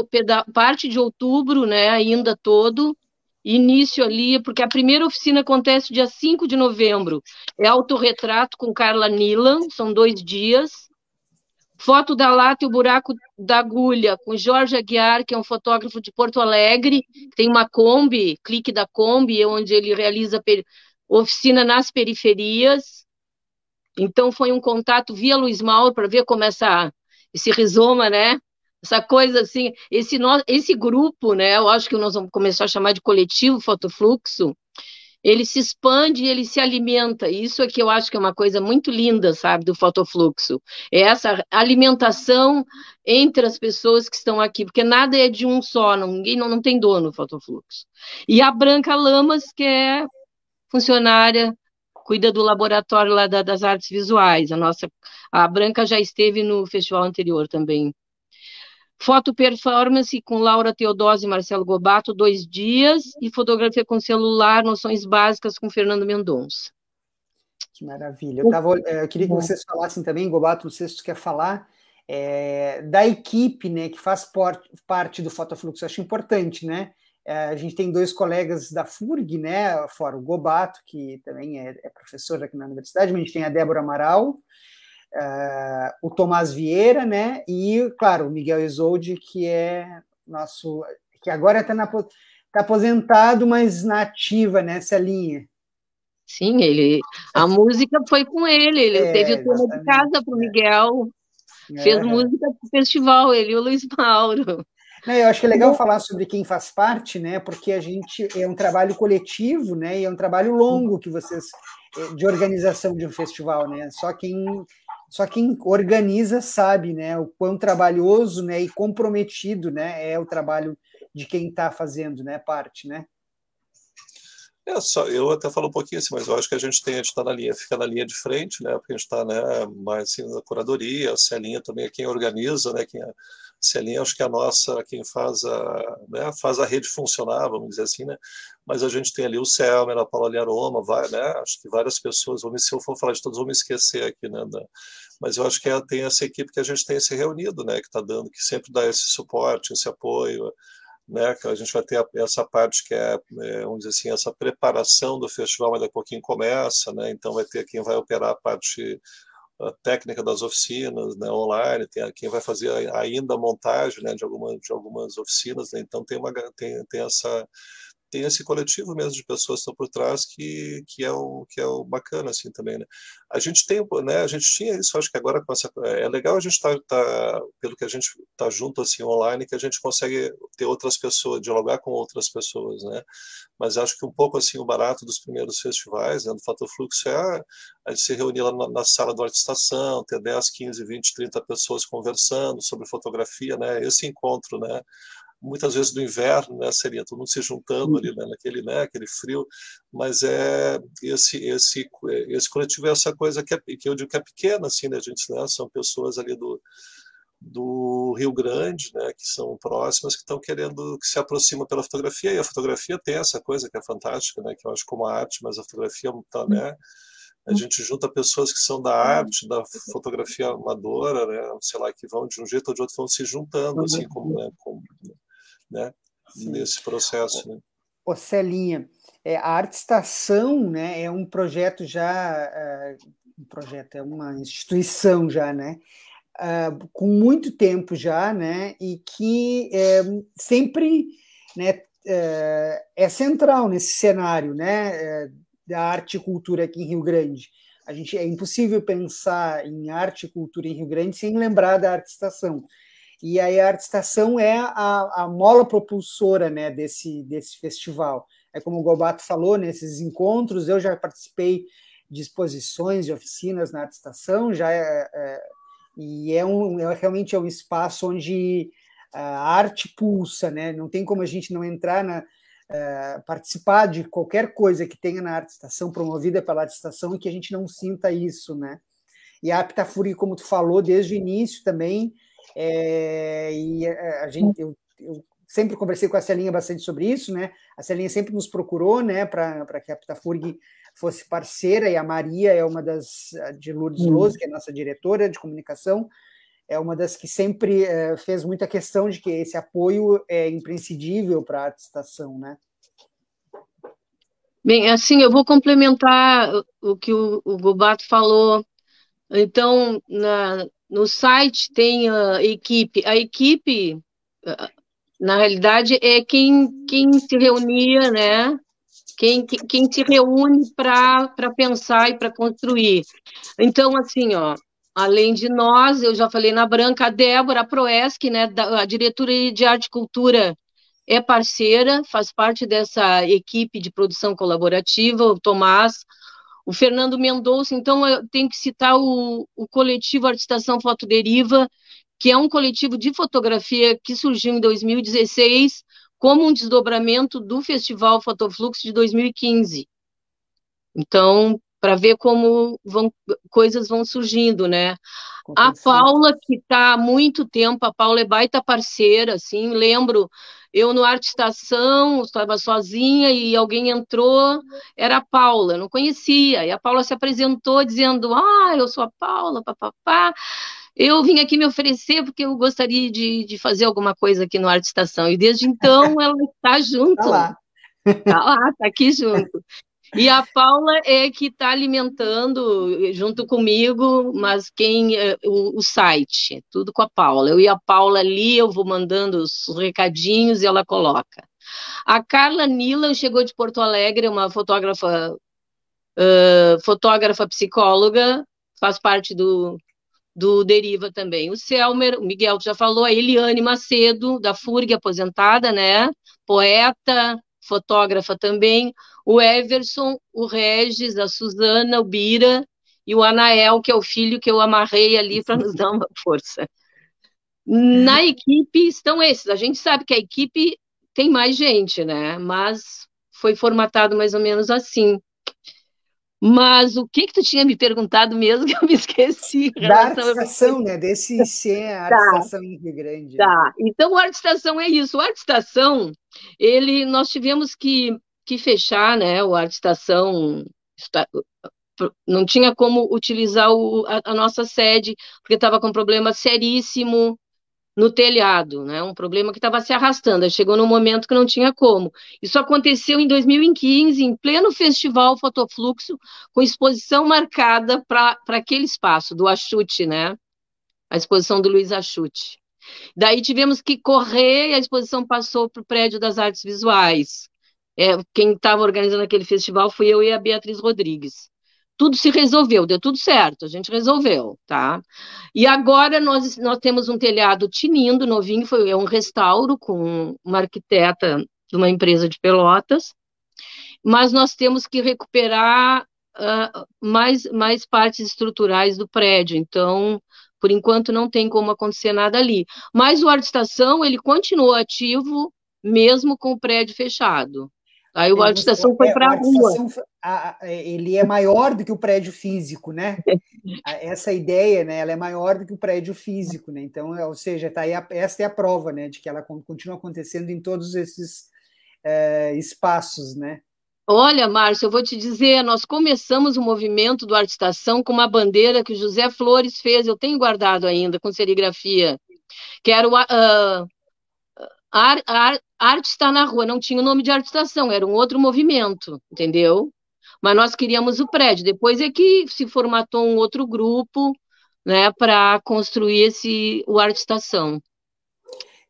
parte de outubro, né, ainda todo, início ali, porque a primeira oficina acontece dia 5 de novembro, é autorretrato com Carla Nilan, são dois dias, foto da lata e o buraco da agulha, com Jorge Aguiar, que é um fotógrafo de Porto Alegre, tem uma Kombi, clique da Kombi, onde ele realiza oficina nas periferias, então foi um contato via Luiz Mauro para ver como essa esse rizoma, né? Essa coisa assim, esse, no, esse grupo, né? Eu acho que nós vamos começar a chamar de coletivo fotofluxo, ele se expande ele se alimenta. Isso é que eu acho que é uma coisa muito linda, sabe, do fotofluxo. É essa alimentação entre as pessoas que estão aqui, porque nada é de um só, ninguém não, não tem dono no fotofluxo. E a Branca Lamas, que é funcionária cuida do laboratório lá da, das artes visuais. A nossa, a Branca já esteve no festival anterior também. Foto performance com Laura Teodose e Marcelo Gobato, dois dias, e fotografia com celular, noções básicas com Fernando Mendonça. Que maravilha. Eu, tava, eh, eu queria que vocês falassem também, Gobato, não sei se você quer falar, é, da equipe, né, que faz por, parte do Fotofluxo. Acho importante, né? É, a gente tem dois colegas da FURG, né, fora o Gobato, que também é, é professor aqui na universidade, mas a gente tem a Débora Amaral, uh, o Tomás Vieira, né, e, claro, o Miguel Isolde, que é nosso, que agora está tá aposentado, mas na ativa nessa linha. Sim, ele, a música foi com ele, ele é, teve o tema de casa para o Miguel, é. fez música para o festival, ele e o Luiz Mauro. Não, eu acho que é legal falar sobre quem faz parte, né? Porque a gente é um trabalho coletivo, né? E é um trabalho longo que vocês eh, de organização de um festival, né? Só quem só quem organiza sabe, né? O quão trabalhoso, né? E comprometido, né? É o trabalho de quem está fazendo, né? Parte, né? É, só, eu até falo um pouquinho assim, mas eu acho que a gente tem, a gente está na linha, fica na linha de frente, né? Porque a gente está né, mais assim, na curadoria, a Celinha também é quem organiza, né? Quem, a Celinha acho que a nossa, quem faz a, né, faz a rede funcionar, vamos dizer assim, né? Mas a gente tem ali o Selmer, a Paula Liaroma, vai, né? Acho que várias pessoas, vou me, se eu for falar de todos, vou me esquecer aqui, né? Mas eu acho que é, tem essa equipe que a gente tem se reunido, né? Que está dando, que sempre dá esse suporte, esse apoio, né, que a gente vai ter essa parte que é, é, vamos dizer assim, essa preparação do festival, mas daqui a pouquinho começa, né, então vai ter quem vai operar a parte a técnica das oficinas né, online, tem quem vai fazer ainda a montagem né, de, algumas, de algumas oficinas, né, então tem, uma, tem, tem essa tem esse coletivo mesmo de pessoas que estão por trás que, que é o que é o bacana assim também né? A gente tem né a gente tinha isso acho que agora com essa é legal a gente estar tá, tá, pelo que a gente tá junto assim online que a gente consegue ter outras pessoas dialogar com outras pessoas né? Mas acho que um pouco assim o barato dos primeiros festivais né, do Fator Fluxo é a, a gente se reunir lá na, na sala do Arte Estação ter 10, 15, 20, 30 pessoas conversando sobre fotografia né? Esse encontro né muitas vezes do inverno, né, seria todo mundo se juntando ali, né, naquele, né, aquele frio, mas é esse esse esse coletivo é essa coisa que, é, que eu digo que é pequena, assim, né, gente, né, são pessoas ali do do Rio Grande, né, que são próximas, que estão querendo que se aproximam pela fotografia, e a fotografia tem essa coisa que é fantástica, né, que eu acho como a arte, mas a fotografia tá, né, a gente junta pessoas que são da arte, da fotografia amadora, né, sei lá, que vão de um jeito ou de outro, vão se juntando, assim, como, né, como né, nesse processo. Né? Ô Celinha, é, a Arte Estação né, é um projeto já, é, um projeto, é uma instituição já, né? Uh, com muito tempo já, né? E que é, sempre né, é, é central nesse cenário, né? É, da arte e cultura aqui em Rio Grande. A gente é impossível pensar em arte e cultura em Rio Grande sem lembrar da Arte Estação. E aí a Arte Estação é a, a mola propulsora né, desse, desse festival. É como o Gobato falou, nesses encontros, eu já participei de exposições, de oficinas na Arte Estação, já é, é, e é, um, é realmente é um espaço onde a arte pulsa, né? Não tem como a gente não entrar na é, participar de qualquer coisa que tenha na Arte Estação, promovida pela Arte Estação, e que a gente não sinta isso, né? E a Aptafuri, como tu falou, desde o início também, é, e a, a gente, eu, eu, sempre conversei com a Celinha bastante sobre isso, né? A Celinha sempre nos procurou, né, para que a Aptafurg fosse parceira, e a Maria é uma das, de Lourdes hum. Rose, que é nossa diretora de comunicação, é uma das que sempre é, fez muita questão de que esse apoio é imprescindível para a arte estação, né? Bem, assim, eu vou complementar o que o, o Gobato falou. Então, na, no site tem a equipe. A equipe, na realidade, é quem, quem se reunia, né? Quem, quem se reúne para pensar e para construir. Então, assim, ó, além de nós, eu já falei na Branca, a Débora, a Proesc, né, a diretoria de arte e cultura é parceira, faz parte dessa equipe de produção colaborativa, o Tomás, o Fernando Mendonça, então eu tenho que citar o, o coletivo Artistação Fotoderiva, que é um coletivo de fotografia que surgiu em 2016 como um desdobramento do Festival Fotoflux de 2015. Então, para ver como vão, coisas vão surgindo, né? A Paula, que está há muito tempo, a Paula é baita parceira, assim, lembro eu no Arte Estação, estava sozinha e alguém entrou, era a Paula, não conhecia. E a Paula se apresentou dizendo: Ah, eu sou a Paula, papapá. eu vim aqui me oferecer porque eu gostaria de, de fazer alguma coisa aqui no Arte Estação. E desde então ela está junto. Está lá. Está lá, está aqui junto. E a Paula é que está alimentando junto comigo, mas quem é, o, o, site, tudo com a Paula. Eu e a Paula ali, eu vou mandando os recadinhos e ela coloca. A Carla Nila chegou de Porto Alegre, uma fotógrafa, uh, fotógrafa psicóloga, faz parte do, do Deriva também. O Selmer, o Miguel já falou, a Eliane Macedo, da FURG, aposentada, né? Poeta, fotógrafa também, o Everson, o Regis, a Suzana, o Bira e o Anael, que é o filho que eu amarrei ali para nos dar uma força. Na equipe estão esses. A gente sabe que a equipe tem mais gente, né? Mas foi formatado mais ou menos assim. Mas o que que tu tinha me perguntado mesmo que eu me (laughs) esqueci? Da arte-estação, né? Desse (laughs) ser a arte-estação tá. em Rio Grande. Tá, então a arte-estação é isso. O arte-estação, ele, nós tivemos que, que fechar, né? O arte-estação não tinha como utilizar o, a, a nossa sede, porque estava com um problema seríssimo no telhado, né? Um problema que estava se arrastando. Chegou num momento que não tinha como. Isso aconteceu em 2015, em pleno festival Fotofluxo, com exposição marcada para aquele espaço do Achute, né? A exposição do Luiz Achute. Daí tivemos que correr e a exposição passou para o prédio das artes visuais. É, quem estava organizando aquele festival fui eu e a Beatriz Rodrigues tudo se resolveu, deu tudo certo, a gente resolveu, tá? E agora nós, nós temos um telhado tinindo, novinho, foi é um restauro com uma arquiteta de uma empresa de Pelotas, mas nós temos que recuperar uh, mais, mais partes estruturais do prédio, então, por enquanto, não tem como acontecer nada ali. Mas o Arte Estação, ele continua ativo, mesmo com o prédio fechado, Aí o Arte Estação foi para a rua. ele é maior do que o prédio físico, né? (laughs) Essa ideia, né? Ela é maior do que o prédio físico, né? Então, ou seja, tá aí a, essa é a prova, né? De que ela continua acontecendo em todos esses é, espaços, né? Olha, Márcio, eu vou te dizer, nós começamos o movimento do Arte Estação com uma bandeira que o José Flores fez, eu tenho guardado ainda com serigrafia, que era o uh, Ar, ar, arte está na rua, não tinha o nome de arte estação, era um outro movimento, entendeu? Mas nós queríamos o prédio. Depois é que se formatou um outro grupo, né, para construir esse o arte estação.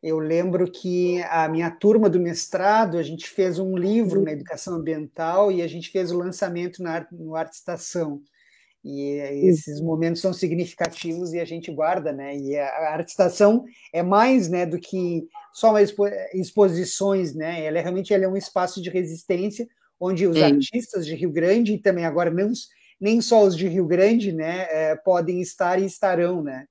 Eu lembro que a minha turma do mestrado, a gente fez um livro na educação ambiental e a gente fez o lançamento na, no Arte Estação. E esses momentos são significativos e a gente guarda, né? E a arte estação é mais, né, do que só uma expo exposições, né? Ela é, realmente ela é um espaço de resistência onde os Sim. artistas de Rio Grande e também agora não, nem só os de Rio Grande, né, é, podem estar e estarão, né?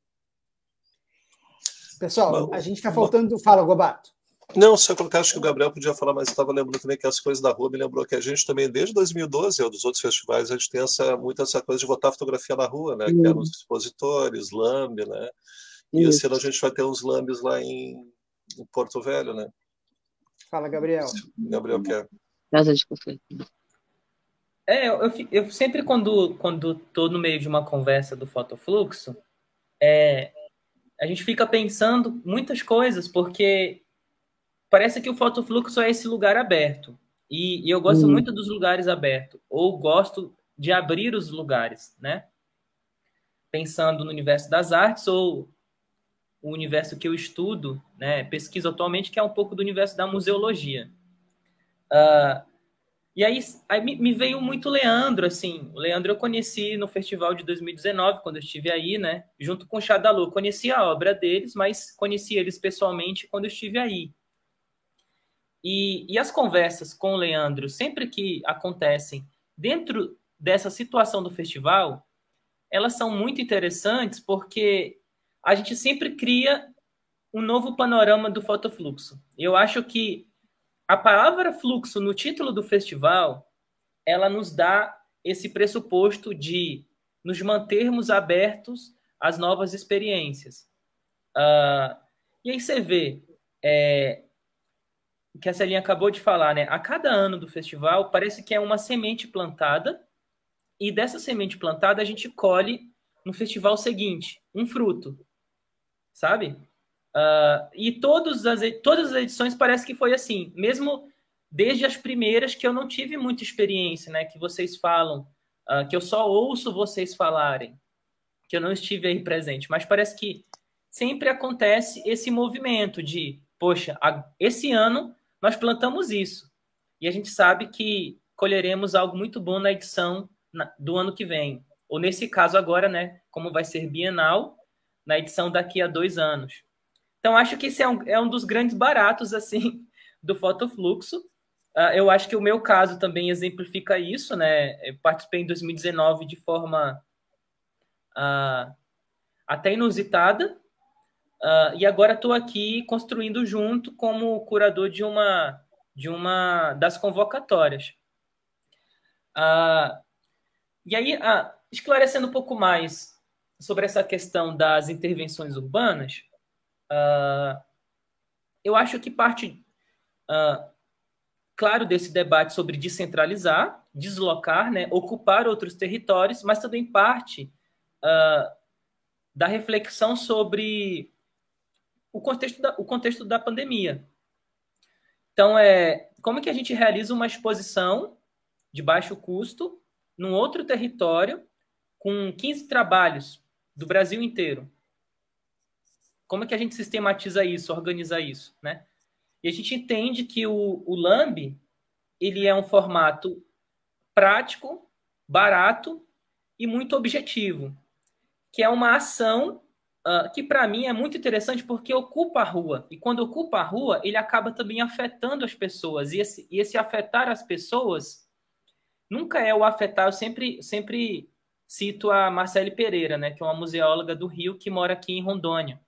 Pessoal, a gente está faltando. Fala, Gobato. Não, se eu colocar, acho que o Gabriel podia falar, mas estava lembrando também que as coisas da rua me lembrou que a gente também, desde 2012, ou dos outros festivais, a gente tem essa, muito essa coisa de botar fotografia na rua, né? Que eram os expositores, lambe, né? E esse ano a gente vai ter uns lambes lá em, em Porto Velho, né? Fala, Gabriel. Gabriel quer. Casa de café. É, eu, eu, eu, sempre quando quando tô no meio de uma conversa do fotofluxo, é, a gente fica pensando muitas coisas, porque parece que o fotofluxo é esse lugar aberto. E, e eu gosto uhum. muito dos lugares abertos, ou gosto de abrir os lugares, né? Pensando no universo das artes ou o universo que eu estudo, né, pesquiso atualmente, que é um pouco do universo da museologia. Uh, e aí, aí me veio muito Leandro, assim, o Leandro eu conheci no festival de 2019, quando eu estive aí, né, junto com o Chadalu. Conheci a obra deles, mas conheci eles pessoalmente quando eu estive aí. E, e as conversas com o Leandro, sempre que acontecem dentro dessa situação do festival, elas são muito interessantes porque a gente sempre cria um novo panorama do fotofluxo. Eu acho que a palavra fluxo no título do festival, ela nos dá esse pressuposto de nos mantermos abertos às novas experiências. Uh, e aí você vê, é, que a Celinha acabou de falar, né? A cada ano do festival parece que é uma semente plantada e dessa semente plantada a gente colhe no festival seguinte, um fruto, sabe? Uh, e todos as, todas as edições parece que foi assim, mesmo desde as primeiras que eu não tive muita experiência, né? Que vocês falam, uh, que eu só ouço vocês falarem, que eu não estive aí presente, mas parece que sempre acontece esse movimento de, poxa, esse ano nós plantamos isso e a gente sabe que colheremos algo muito bom na edição do ano que vem, ou nesse caso agora, né? Como vai ser bienal na edição daqui a dois anos. Então, acho que esse é um, é um dos grandes baratos, (laughs) assim, do fotofluxo. Uh, eu acho que o meu caso também exemplifica isso, né? Eu participei em 2019 de forma uh, até inusitada, uh, e agora estou aqui construindo junto como curador de uma, de uma das convocatórias. e aí, esclarecendo um pouco mais sobre essa questão das intervenções urbanas, Uh, eu acho que parte, uh, claro, desse debate sobre descentralizar, deslocar, né, ocupar outros territórios, mas também parte uh, da reflexão sobre o contexto da, o contexto da pandemia. Então, é, como que a gente realiza uma exposição de baixo custo num outro território com 15 trabalhos do Brasil inteiro? Como é que a gente sistematiza isso, organiza isso, né? E a gente entende que o, o LAMB, ele é um formato prático, barato e muito objetivo, que é uma ação uh, que para mim é muito interessante porque ocupa a rua. E quando ocupa a rua, ele acaba também afetando as pessoas. E esse, e esse afetar as pessoas nunca é o afetar. Eu sempre, sempre cito a Marcele Pereira, né, que é uma museóloga do Rio que mora aqui em Rondônia.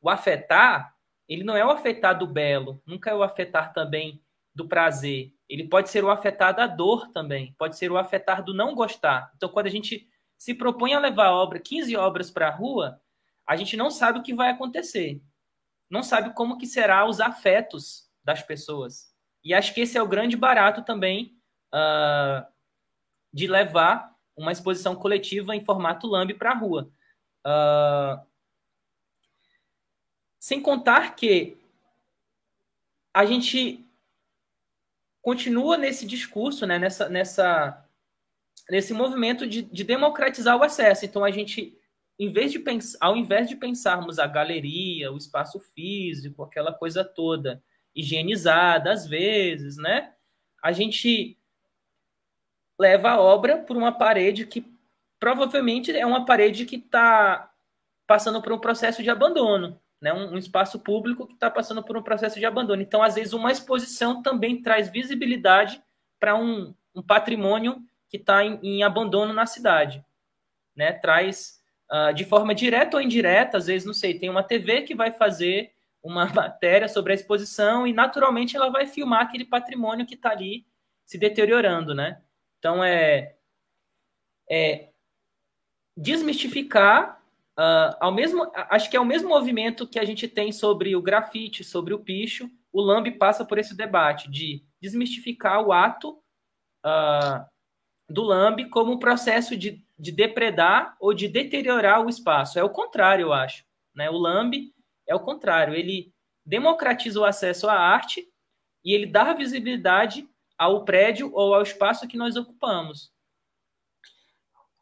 O afetar, ele não é o afetar do belo, nunca é o afetar também do prazer. Ele pode ser o afetar da dor também, pode ser o afetar do não gostar. Então, quando a gente se propõe a levar obra, 15 obras para a rua, a gente não sabe o que vai acontecer. Não sabe como que será os afetos das pessoas. E acho que esse é o grande barato também uh, de levar uma exposição coletiva em formato lambe para a rua. Uh, sem contar que a gente continua nesse discurso, né, nessa, nessa, nesse movimento de, de democratizar o acesso. Então, a gente, em vez de pensar, ao invés de pensarmos a galeria, o espaço físico, aquela coisa toda higienizada, às vezes, né, a gente leva a obra por uma parede que provavelmente é uma parede que está passando por um processo de abandono né, um, um espaço público que está passando por um processo de abandono. Então, às vezes, uma exposição também traz visibilidade para um, um, patrimônio que está em, em, abandono na cidade. Né? Traz uh, de forma direta ou indireta, às vezes, não sei, tem uma TV que vai fazer uma (laughs) matéria sobre a exposição e, naturalmente, ela vai filmar aquele patrimônio que está ali se deteriorando. Né? Então, é, é desmistificar Uh, ao mesmo, acho que é o mesmo movimento que a gente tem sobre o grafite, sobre o picho. O Lamb passa por esse debate de desmistificar o ato uh, do Lamb como um processo de, de depredar ou de deteriorar o espaço. É o contrário, eu acho. Né? O Lamb é o contrário. Ele democratiza o acesso à arte e ele dá visibilidade ao prédio ou ao espaço que nós ocupamos.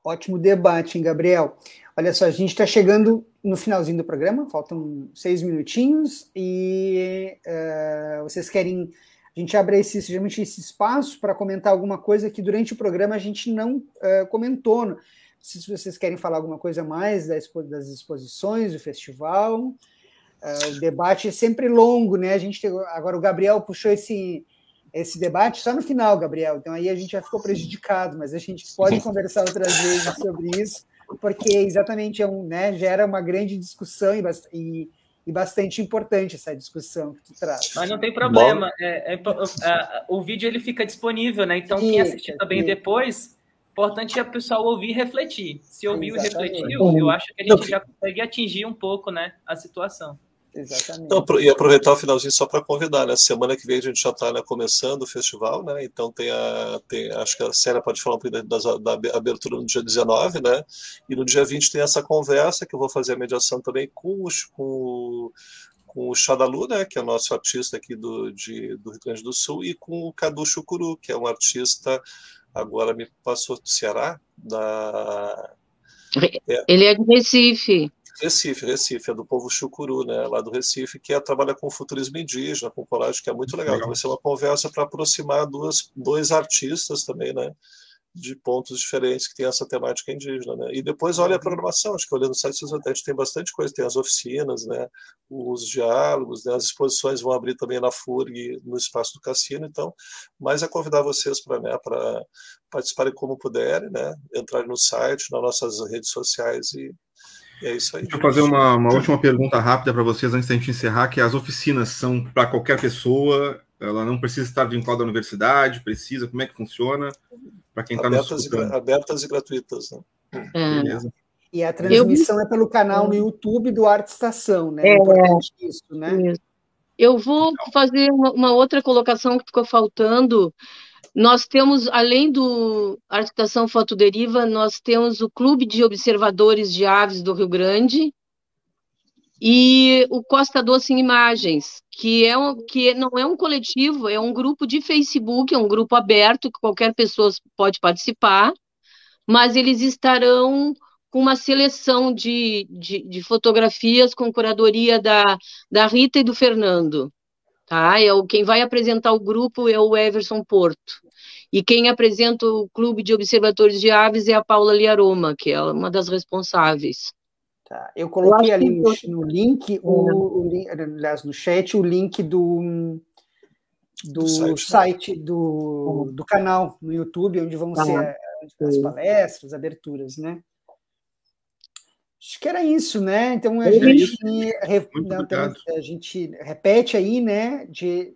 Ótimo debate, hein, Gabriel. Olha só, a gente está chegando no finalzinho do programa, faltam seis minutinhos, e uh, vocês querem. A gente abre esse, geralmente esse espaço para comentar alguma coisa que durante o programa a gente não uh, comentou. Se vocês querem falar alguma coisa mais das, das exposições, do festival. Uh, o debate é sempre longo, né? A gente agora o Gabriel puxou esse, esse debate só no final, Gabriel. Então aí a gente já ficou prejudicado, mas a gente pode conversar outras vezes sobre isso porque exatamente é um, né, gera uma grande discussão e, e, e, bastante importante essa discussão que tu traz. Mas não tem problema, é, é, é, o vídeo ele fica disponível, né? Então quem assistir também depois, importante é o pessoal ouvir e refletir. Se ouvir e refletir, eu acho que a gente já consegue atingir um pouco, né, a situação. Exatamente. Então, e aproveitar o finalzinho só para convidar, né? Semana que vem a gente já está né, começando o festival, né? Então tem a. Tem, acho que a Célia pode falar um pouco da, da, abertura no dia 19, né? E no dia 20 tem essa conversa que eu vou fazer a mediação também com, os, com, com o Xadalu, né? Que é o nosso artista aqui do, de, do Rio Grande do Sul, e com o Cadu Chucuru, que é um artista, agora me passou do Ceará, da. É, Ele é de Recife. Recife, Recife, é do povo chucuru, né, lá do Recife, que é, trabalha com futurismo indígena, com colagem, que é muito legal. Vai ser uma conversa para aproximar duas, dois artistas também, né, de pontos diferentes que tem essa temática indígena, né? E depois olha a programação, acho que olhando o site a gente tem bastante coisa, tem as oficinas, né? Os diálogos, né? as exposições vão abrir também na FURG, no espaço do Cassino, então, mais é convidar vocês para né, para participarem como puderem, né? Entrarem no site, nas nossas redes sociais e é isso aí. Deixa eu fazer uma, uma última pergunta rápida para vocês antes da gente encerrar, que as oficinas são para qualquer pessoa, ela não precisa estar vinculada à universidade, precisa, como é que funciona? Para quem está nos escutando. abertas e gratuitas, né? É. Beleza. E a transmissão eu... é pelo canal no YouTube do Arte Estação, né? É, é importante isso, né? Eu vou fazer uma outra colocação que ficou faltando, nós temos, além do Arquitação Fotoderiva, nós temos o Clube de Observadores de Aves do Rio Grande e o Costa Doce em Imagens, que, é um, que não é um coletivo, é um grupo de Facebook, é um grupo aberto que qualquer pessoa pode participar, mas eles estarão com uma seleção de, de, de fotografias com curadoria da, da Rita e do Fernando. Tá? É o, quem vai apresentar o grupo é o Everson Porto. E quem apresenta o Clube de Observatórios de Aves é a Paula Liaroma, que é uma das responsáveis. Tá. Eu coloquei eu ali no, no, link, o, o, aliás, no chat, o link do, do, do site, site né? do, do canal no YouTube, onde vão tá. ser as palestras, aberturas, né? Acho que era isso, né? Então a, é gente, re, não, então, a gente repete aí, né? De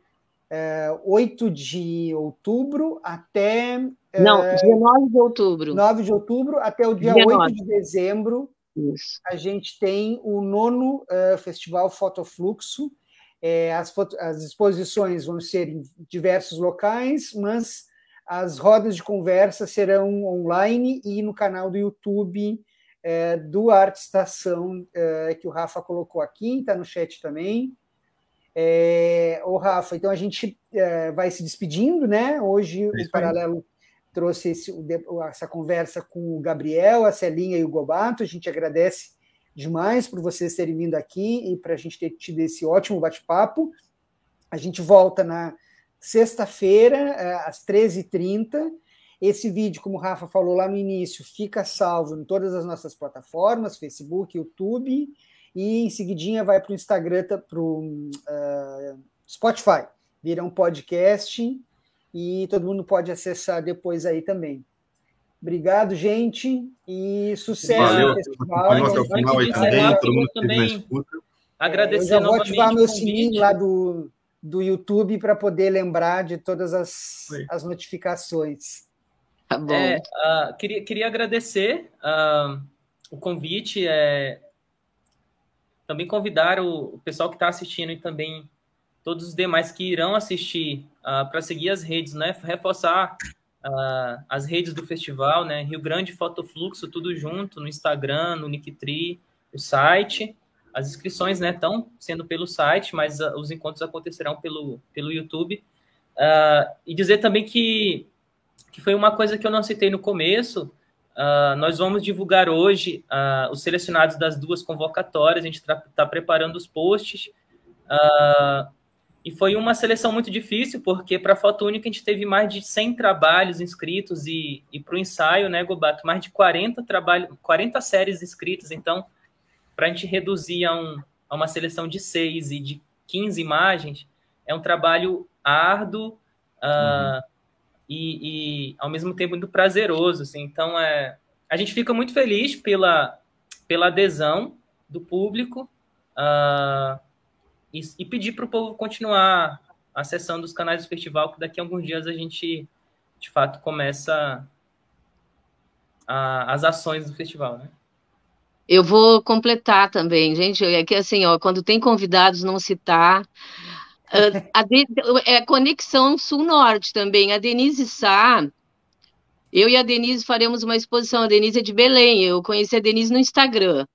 é, 8 de outubro até. Não, é, dia 9 de outubro. 9 de outubro até o dia, dia 8 9. de dezembro. Isso. A gente tem o nono uh, Festival Fotofluxo. É, as, foto, as exposições vão ser em diversos locais, mas as rodas de conversa serão online e no canal do YouTube é, do Arte Estação, é, que o Rafa colocou aqui, está no chat também. É, o Rafa, então a gente é, vai se despedindo, né? Hoje é o Paralelo trouxe esse, essa conversa com o Gabriel, a Celinha e o Gobato. A gente agradece demais por vocês terem vindo aqui e para a gente ter tido esse ótimo bate-papo. A gente volta na sexta-feira, é, às 13h30. Esse vídeo, como o Rafa falou lá no início, fica salvo em todas as nossas plataformas, Facebook, YouTube, e em seguidinha vai para o Instagram, para o uh, Spotify. Vira um podcast e todo mundo pode acessar depois aí também. Obrigado, gente, e sucesso Valeu. no festival. Até o final aí também, todo mundo também agradecer é, Eu já vou ativar meu sininho lá do, do YouTube para poder lembrar de todas as, as notificações. Tá bom. É, uh, queria, queria agradecer uh, o convite, é, também convidar o, o pessoal que está assistindo e também todos os demais que irão assistir uh, para seguir as redes, né? Reforçar as redes do festival, né? Rio Grande Fotofluxo, tudo junto, no Instagram, no Linktree, o site. As inscrições, né, estão sendo pelo site, mas os encontros acontecerão pelo, pelo YouTube. e dizer também que que foi uma coisa que eu não citei no começo. Uh, nós vamos divulgar hoje uh, os selecionados das duas convocatórias, a gente está tá preparando os posts. Uh, e foi uma seleção muito difícil, porque para a foto única a gente teve mais de 100 trabalhos inscritos e, e para o ensaio, né, Gobato, mais de 40, trabalho, 40 séries inscritas. Então, para a gente reduzir a, um, a uma seleção de 6 e de 15 imagens, é um trabalho árduo. Uhum e, e ao mesmo tempo muito prazeroso, assim. Então, é, a gente fica muito feliz pela, pela adesão do público uh, e, e, pedir para o povo continuar acessando os canais do festival, que daqui a alguns dias a gente, de fato, começa a, as ações do festival, né? Eu vou completar também, gente. É que assim, ó, quando tem convidados, não citar. Uh, a de, é conexão sul-norte também. A Denise Sá, eu e a Denise faremos uma exposição. A Denise é de Belém. Eu conheci a Denise no Instagram.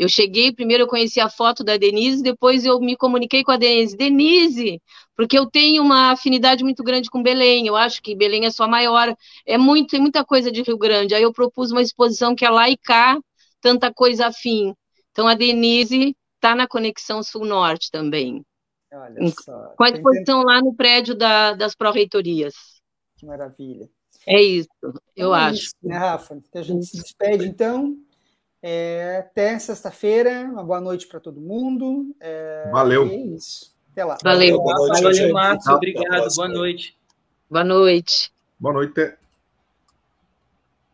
Eu cheguei, primeiro eu conheci a foto da Denise, depois eu me comuniquei com a Denise. Denise, porque eu tenho uma afinidade muito grande com Belém, eu acho que Belém é sua maior, é muito, tem muita coisa de Rio Grande. Aí eu propus uma exposição que é lá e cá, tanta coisa afim. Então a Denise está na Conexão Sul-Norte também. Olha só. Com a exposição lá no prédio da, das pró-reitorias. Que maravilha. É isso, eu é acho. Isso, né, Rafa? A gente se despede, então. É, até sexta-feira, uma boa noite para todo mundo. É, Valeu. É isso. Até lá. Valeu. Valeu, Valeu Márcio. Obrigado. Boa noite. Boa noite. Boa noite.